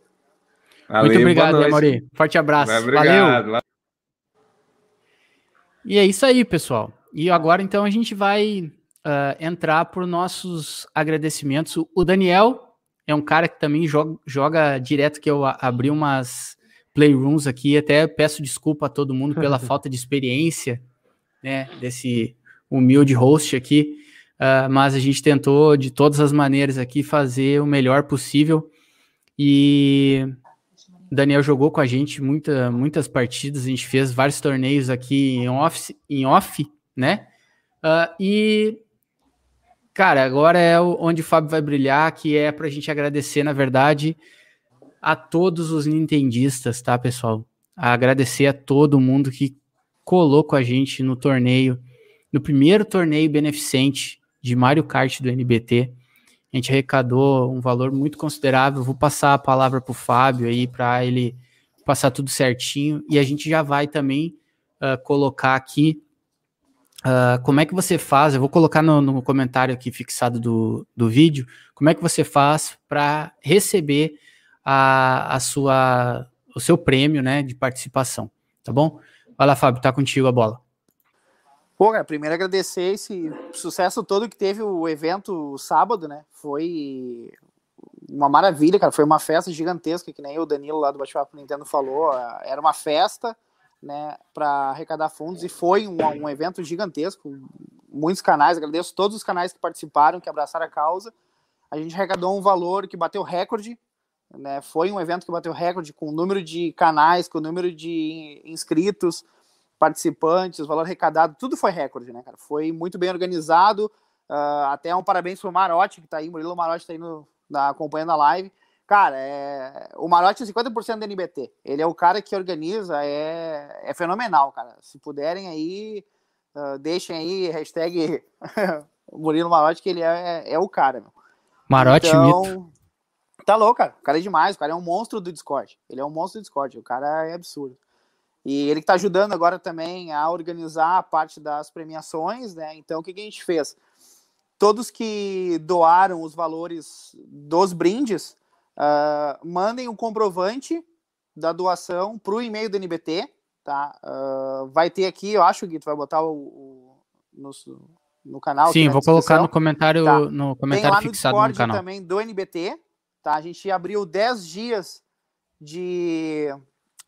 Valeu, Muito obrigado, Amori. Forte abraço. Obrigado. Valeu. E é isso aí, pessoal. E agora, então, a gente vai uh, entrar por nossos agradecimentos. O Daniel é um cara que também joga, joga direto, que eu abri umas playrooms aqui. Até peço desculpa a todo mundo pela <laughs> falta de experiência, né, desse humilde host aqui. Uh, mas a gente tentou, de todas as maneiras aqui, fazer o melhor possível. E Daniel jogou com a gente muita, muitas partidas, a gente fez vários torneios aqui em off, em off né? Uh, e, cara, agora é onde o Fábio vai brilhar, que é para a gente agradecer, na verdade, a todos os nintendistas, tá, pessoal? A agradecer a todo mundo que colou com a gente no torneio, no primeiro torneio beneficente de Mario Kart do NBT. A gente arrecadou um valor muito considerável. Vou passar a palavra para o Fábio aí, para ele passar tudo certinho. E a gente já vai também uh, colocar aqui uh, como é que você faz. Eu vou colocar no, no comentário aqui fixado do, do vídeo. Como é que você faz para receber a, a sua, o seu prêmio né, de participação. Tá bom? Vai lá, Fábio, tá contigo a bola. Pô, cara, primeiro agradecer esse sucesso todo que teve o evento sábado, né? Foi uma maravilha, cara. Foi uma festa gigantesca, que nem o Danilo lá do Bate-Papo Nintendo falou. Era uma festa, né, para arrecadar fundos e foi um, um, evento gigantesco. Muitos canais, agradeço todos os canais que participaram, que abraçaram a causa. A gente arrecadou um valor que bateu recorde, né? Foi um evento que bateu recorde com o número de canais, com o número de inscritos participantes, valor arrecadado, tudo foi recorde, né, cara? Foi muito bem organizado. Uh, até um parabéns pro Marote, que tá aí, Murilo Marote tá aí no, na, acompanhando a live. Cara, é, o Marote é 50% do NBT. Ele é o cara que organiza, é, é fenomenal, cara. Se puderem aí, uh, deixem aí, hashtag <laughs> Murilo Marote, que ele é, é o cara, meu. Marote então, mito. Tá louco, cara. O cara é demais. O cara é um monstro do Discord. Ele é um monstro do Discord. O cara é absurdo. E ele está ajudando agora também a organizar a parte das premiações, né? Então, o que, que a gente fez? Todos que doaram os valores dos brindes, uh, mandem o um comprovante da doação para o e-mail do NBT, tá? Uh, vai ter aqui, eu acho, que tu vai botar o, o no, no, canal. Sim, vou colocar no comentário, tá. no comentário Tem lá fixado no, no canal. também do NBT, tá? A gente abriu 10 dias de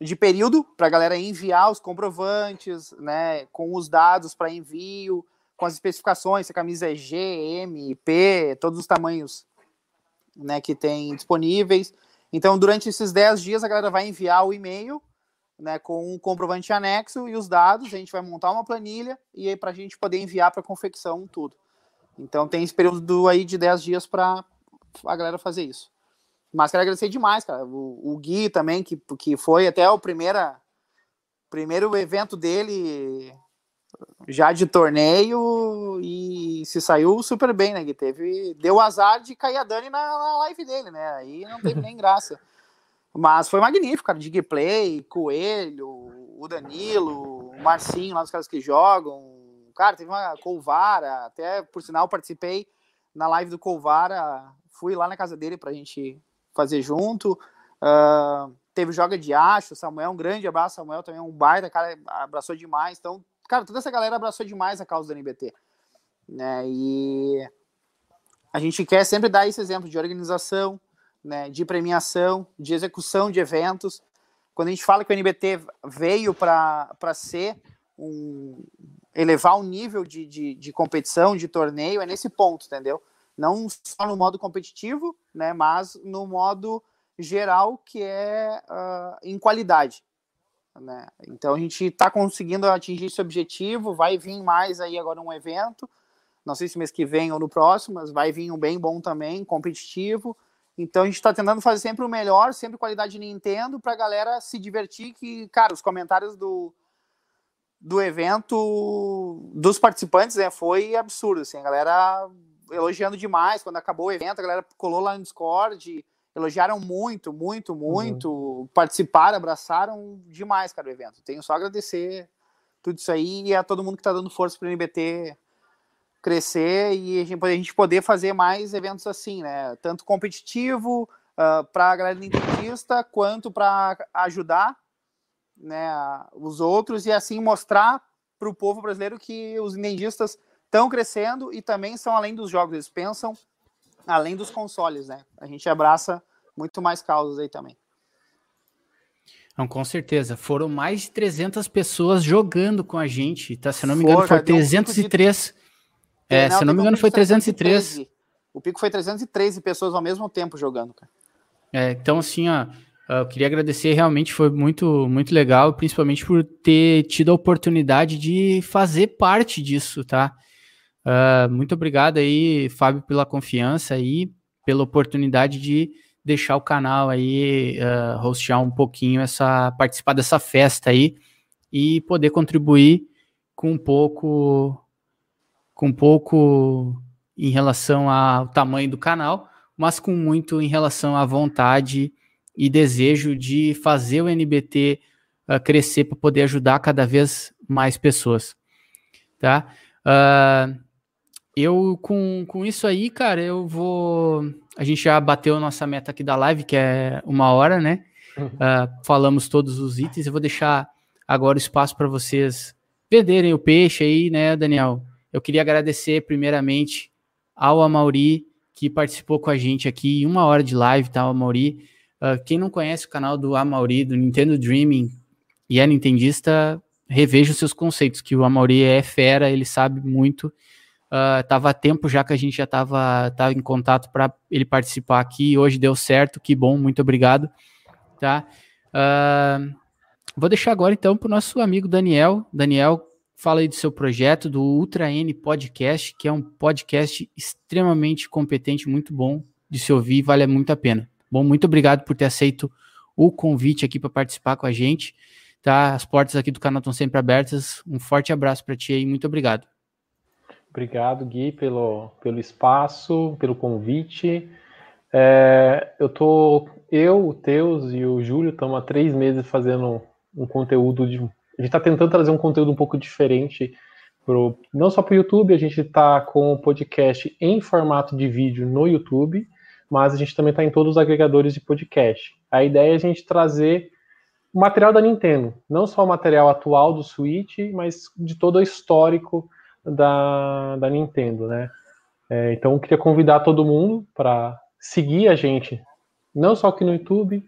de período para a galera enviar os comprovantes, né, com os dados para envio, com as especificações, se a camisa é G, M, P, todos os tamanhos, né, que tem disponíveis. Então, durante esses 10 dias, a galera vai enviar o e-mail, né, com um comprovante anexo e os dados, a gente vai montar uma planilha e aí para a gente poder enviar para confecção tudo. Então tem esse período aí de 10 dias para a galera fazer isso. Mas quero agradecer demais, cara. O, o Gui também, que, que foi até o primeira, primeiro evento dele já de torneio e se saiu super bem, né? Que teve, deu azar de cair a Dani na, na live dele, né? Aí não teve nem graça. Mas foi magnífico, cara. Digplay, Coelho, o Danilo, o Marcinho, lá dos caras que jogam. Cara, teve uma Colvara, até por sinal participei na live do Colvara. Fui lá na casa dele pra gente fazer junto. Uh, teve Joga de Acho, Samuel, um grande abraço, Samuel também, um baita, cara, abraçou demais. Então, cara, toda essa galera abraçou demais a causa do NBT. Né? E a gente quer sempre dar esse exemplo de organização, né, de premiação, de execução de eventos. Quando a gente fala que o NBT veio para ser um elevar o nível de, de, de, competição, de torneio, é nesse ponto, entendeu? Não só no modo competitivo, né, mas no modo geral, que é uh, em qualidade. Né? Então a gente está conseguindo atingir esse objetivo, vai vir mais aí agora um evento, não sei se mês que vem ou no próximo, mas vai vir um bem bom também, competitivo. Então a gente está tentando fazer sempre o melhor, sempre qualidade de Nintendo, para a galera se divertir. Que, cara, os comentários do, do evento dos participantes né, foi absurdo. Assim, a galera elogiando demais. Quando acabou o evento, a galera colou lá no Discord elogiaram muito, muito, muito, uhum. participaram, abraçaram demais, cara, o evento. Tenho só a agradecer tudo isso aí e a todo mundo que está dando força para o NBT crescer e a gente, a gente, poder fazer mais eventos assim, né? Tanto competitivo uh, ah, para a galera nintendista, quanto para ajudar né, os outros e assim mostrar para o povo brasileiro que os nintendistas estão crescendo e também são além dos jogos, eles pensam além dos consoles, né? A gente abraça muito mais causas aí também. Não, com certeza. Foram mais de 300 pessoas jogando com a gente, tá? Se não me engano, foi 303. Um de... É, não, se não me engano, foi 303. 313. O pico foi 313 pessoas ao mesmo tempo jogando, cara. É, então, assim, ó, eu queria agradecer, realmente foi muito, muito legal, principalmente por ter tido a oportunidade de fazer parte disso, tá? Uh, muito obrigado aí, Fábio, pela confiança e pela oportunidade de deixar o canal aí uh, hostear um pouquinho essa participar dessa festa aí e poder contribuir com um pouco com um pouco em relação ao tamanho do canal, mas com muito em relação à vontade e desejo de fazer o NBT uh, ah, crescer para poder ajudar cada vez mais pessoas, tá? Uh, eu, com, com isso aí, cara, eu vou. A gente já bateu nossa meta aqui da live, que é uma hora, né? Uhum. Uh, falamos todos os itens. Eu vou deixar agora o espaço para vocês venderem o peixe aí, né, Daniel? Eu queria agradecer primeiramente ao Amauri, que participou com a gente aqui em uma hora de live, tá, Amauri? Uh, quem não conhece o canal do Amauri, do Nintendo Dreaming, e é nintendista, reveja os seus conceitos, que o Amauri é fera, ele sabe muito Uh, tava tempo já que a gente já estava tava em contato para ele participar aqui. Hoje deu certo, que bom, muito obrigado. Tá? Uh, vou deixar agora então para o nosso amigo Daniel. Daniel, fala aí do seu projeto, do Ultra N Podcast, que é um podcast extremamente competente, muito bom de se ouvir, vale muito a pena. Bom, muito obrigado por ter aceito o convite aqui para participar com a gente. Tá? As portas aqui do canal estão sempre abertas. Um forte abraço para ti aí, muito obrigado. Obrigado, Gui, pelo, pelo espaço, pelo convite. É, eu tô, eu, o Teus e o Júlio estamos há três meses fazendo um conteúdo de. A gente está tentando trazer um conteúdo um pouco diferente, pro, não só para o YouTube, a gente está com o podcast em formato de vídeo no YouTube, mas a gente também está em todos os agregadores de podcast. A ideia é a gente trazer o material da Nintendo, não só o material atual do Switch, mas de todo o histórico da, da Nintendo, né? É, então, eu queria convidar todo mundo para seguir a gente, não só aqui no YouTube,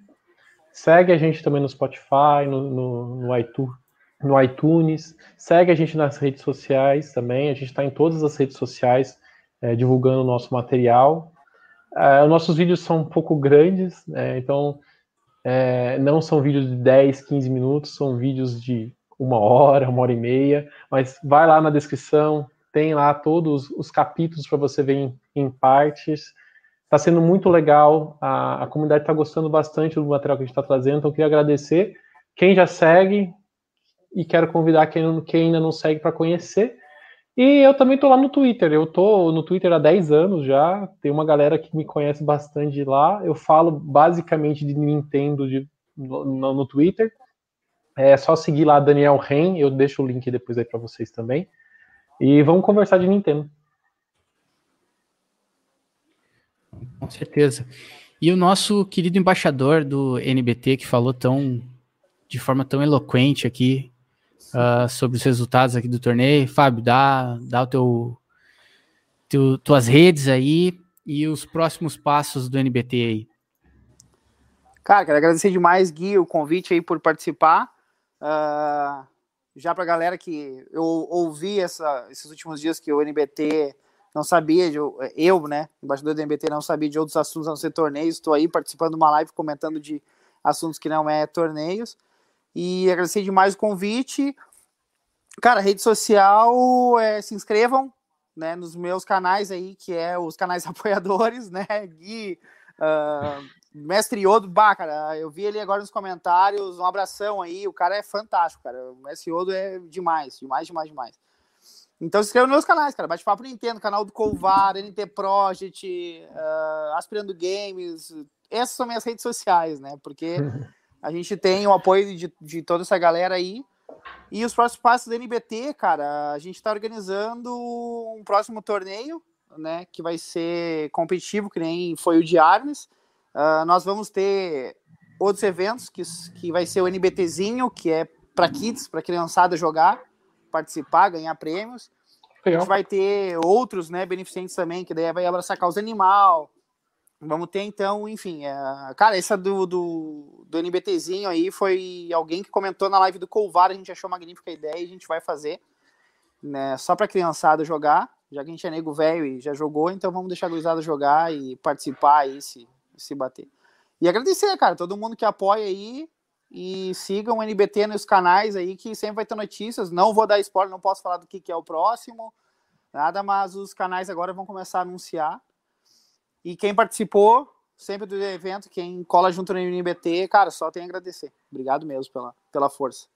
segue a gente também no Spotify, no, no, no, iTunes, no iTunes, segue a gente nas redes sociais também, a gente está em todas as redes sociais é, divulgando o nosso material. É, nossos vídeos são um pouco grandes, né? então é, não são vídeos de 10, 15 minutos, são vídeos de uma hora, uma hora e meia, mas vai lá na descrição, tem lá todos os capítulos para você ver em, em partes. Está sendo muito legal, a, a comunidade está gostando bastante do material que a gente está trazendo, então eu queria agradecer. Quem já segue, e quero convidar quem, quem ainda não segue para conhecer. E eu também estou lá no Twitter. Eu estou no Twitter há 10 anos já. Tem uma galera que me conhece bastante lá. Eu falo basicamente de Nintendo de, no, no, Twitter. É só seguir lá Daniel Ren. Eu deixo o link depois aí para vocês também. E vamos conversar de Nintendo. Com certeza. E o nosso querido embaixador do NBT, que falou tão de forma tão eloquente aqui uh, sobre os resultados aqui do torneio. Fábio, dá, dá o teu, teu, tuas redes aí e os próximos passos do NBT aí. Cara, quero agradecer demais, Gui, o convite aí por participar. Uh, já para a galera que eu ouvi essa, esses últimos dias que o NBT não sabia, de, eu, né, embaixador do NBT, não sabia de outros assuntos a não ser torneios. Estou aí participando de uma live comentando de assuntos que não é torneios. E agradecer demais o convite. Cara, rede social, é, se inscrevam né, nos meus canais aí, que é os canais <laughs> apoiadores, né? Gui, uh, Mestre Yodo, bah, cara, eu vi ele agora nos comentários, um abração aí, o cara é fantástico, cara. O Mestre Yodo é demais, demais, demais, demais. Então se inscreva nos meus canais, cara. Bate-papo Nintendo, canal do Colvar, NT Project, uh, Aspirando Games. Essas são minhas redes sociais, né? Porque <laughs> A gente tem o apoio de, de toda essa galera aí. E os próximos passos do NBT, cara, a gente está organizando um próximo torneio, né? Que vai ser competitivo, que nem foi o de Armes. Uh, nós vamos ter outros eventos, que, que vai ser o NBTzinho, que é para kids, para criançada jogar, participar, ganhar prêmios. A gente vai ter outros, né, beneficentes também, que daí vai abraçar causa animal, Vamos ter então, enfim, é... cara, essa do, do, do NBTzinho aí foi alguém que comentou na live do Colvar, a gente achou magnífica a ideia e a gente vai fazer, né, só pra criançada jogar, já que a gente é nego velho e já jogou, então vamos deixar a gurizada jogar e participar aí, se, se bater. E agradecer, cara, todo mundo que apoia aí e sigam o NBT nos canais aí, que sempre vai ter notícias, não vou dar spoiler, não posso falar do que, que é o próximo, nada, mas os canais agora vão começar a anunciar, e quem participou sempre do evento, quem cola junto no NBT, cara, só tem a agradecer. Obrigado mesmo pela, pela força.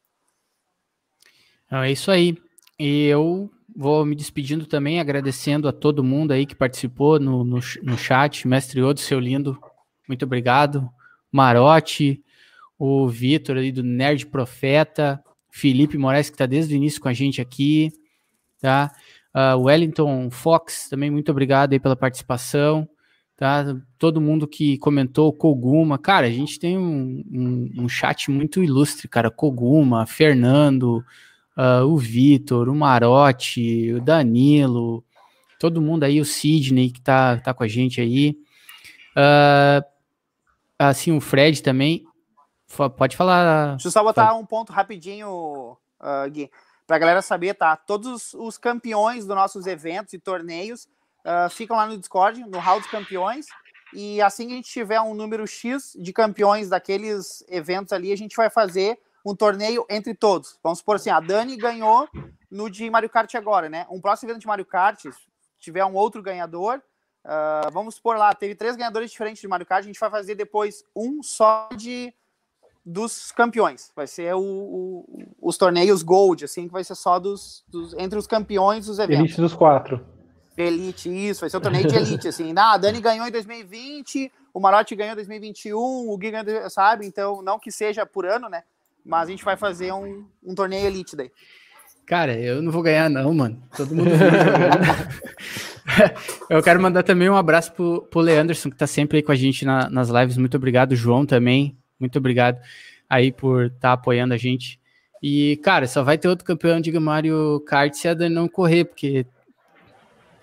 É isso aí. E eu vou me despedindo também, agradecendo a todo mundo aí que participou no, no, no chat. Mestre Odo, seu lindo, muito obrigado. Marote, o Vitor aí do Nerd Profeta, Felipe Moraes, que está desde o início com a gente aqui, tá? Uh, Wellington Fox, também muito obrigado aí pela participação tá? Todo mundo que comentou Koguma, cara, a gente tem um, um, um chat muito ilustre, cara. Koguma, Fernando, uh, o Vitor, o Marote, o Danilo, todo mundo aí, o Sidney que tá, tá com a gente aí. Uh, assim, o Fred também. Pode falar. Deixa eu só botar um ponto rapidinho, uh, Gui, pra galera saber, tá? Todos os campeões dos nossos eventos e torneios uh, ficam lá no Discord, no Hall dos Campeões. E assim que a gente tiver um número X de campeões daqueles eventos ali, a gente vai fazer um torneio entre todos. Vamos supor assim, a Dani ganhou no de Mario Kart agora, né? Um próximo evento de Mario Kart, tiver um outro ganhador, uh, vamos supor lá, teve três ganhadores diferentes de Mario Kart, a gente vai fazer depois um só de dos campeões. Vai ser o, o, os torneios Gold, assim, que vai ser só dos, dos entre os campeões dos eventos. Elite dos quatro. Elite, isso, vai ser o torneio de Elite, assim. Ah, a Dani ganhou em 2020, o Marotti ganhou em 2021, o Gui ganhou, sabe? Então, não que seja por ano, né? Mas a gente vai fazer um, um torneio Elite daí. Cara, eu não vou ganhar, não, mano. Todo mundo <laughs> <laughs> Eu quero mandar também um abraço pro, pro Leanderson, que tá sempre aí com a gente na, nas lives. Muito obrigado, João, também. Muito obrigado aí por estar tá apoiando a gente. E, cara, só vai ter outro campeão de Mario Kart se a Dani não correr, porque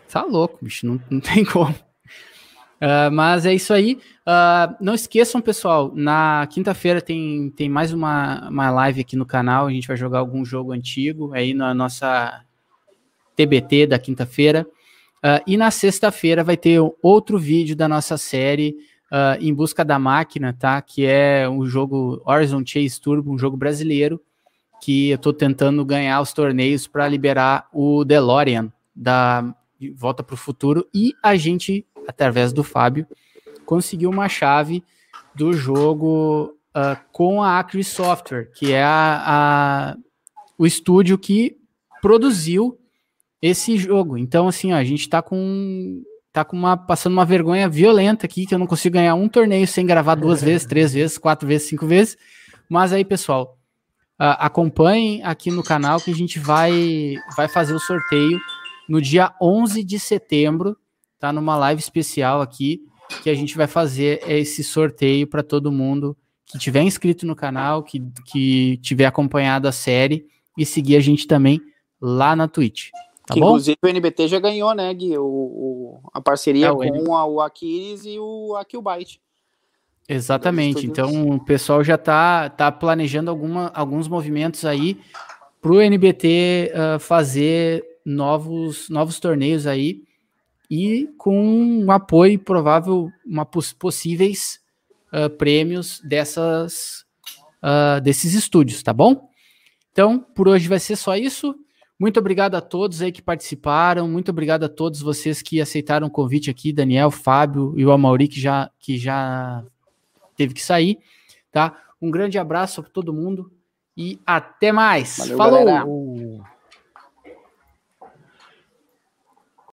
Tá louco, bicho, não, não <laughs> tem como. Uh, mas é isso aí. Uh, não esqueçam, pessoal, na quinta-feira tem, tem mais uma, uma live aqui no canal. A gente vai jogar algum jogo antigo aí na nossa TBT da quinta-feira. Uh, e na sexta-feira vai ter outro vídeo da nossa série Em Busca da Máquina, tá? Que é um jogo Horizon Chase Turbo, um jogo brasileiro, que eu tô tentando ganhar os torneios para liberar o DeLorean da Volta para o Futuro e a gente, através do Fábio, conseguiu uma chave do jogo uh, com a Acre Software, que é a, a, o estúdio que produziu esse jogo. Então, assim, ó, a gente tá com tá com uma passando uma vergonha violenta aqui que eu não consigo ganhar um torneio sem gravar duas <laughs> vezes, três vezes, quatro vezes, cinco vezes. Mas aí, pessoal, uh, acompanhem aqui no canal que a gente vai vai fazer o sorteio no dia 11 de setembro, tá numa live especial aqui que a gente vai fazer esse sorteio para todo mundo que tiver inscrito no canal, que, que tiver acompanhado a série e seguir a gente também lá na Twitch. Tá que, bom? Inclusive o NBT já ganhou, né, Gui? O, o a parceria é, o com a, o Aquiles e o Aquilbyte. Exatamente. Então o pessoal já tá, tá planejando alguma, alguns movimentos aí para o NBT uh, fazer novos, novos torneios aí e com um apoio provável, uma poss possíveis uh, prêmios dessas uh, desses estúdios, tá bom? Então, por hoje vai ser só isso. Muito obrigado a todos aí que participaram. Muito obrigado a todos vocês que aceitaram o convite aqui, Daniel, Fábio e o Amauri, que já, que já teve que sair, tá? Um grande abraço para todo mundo e até mais. Valeu, Falou! Galera.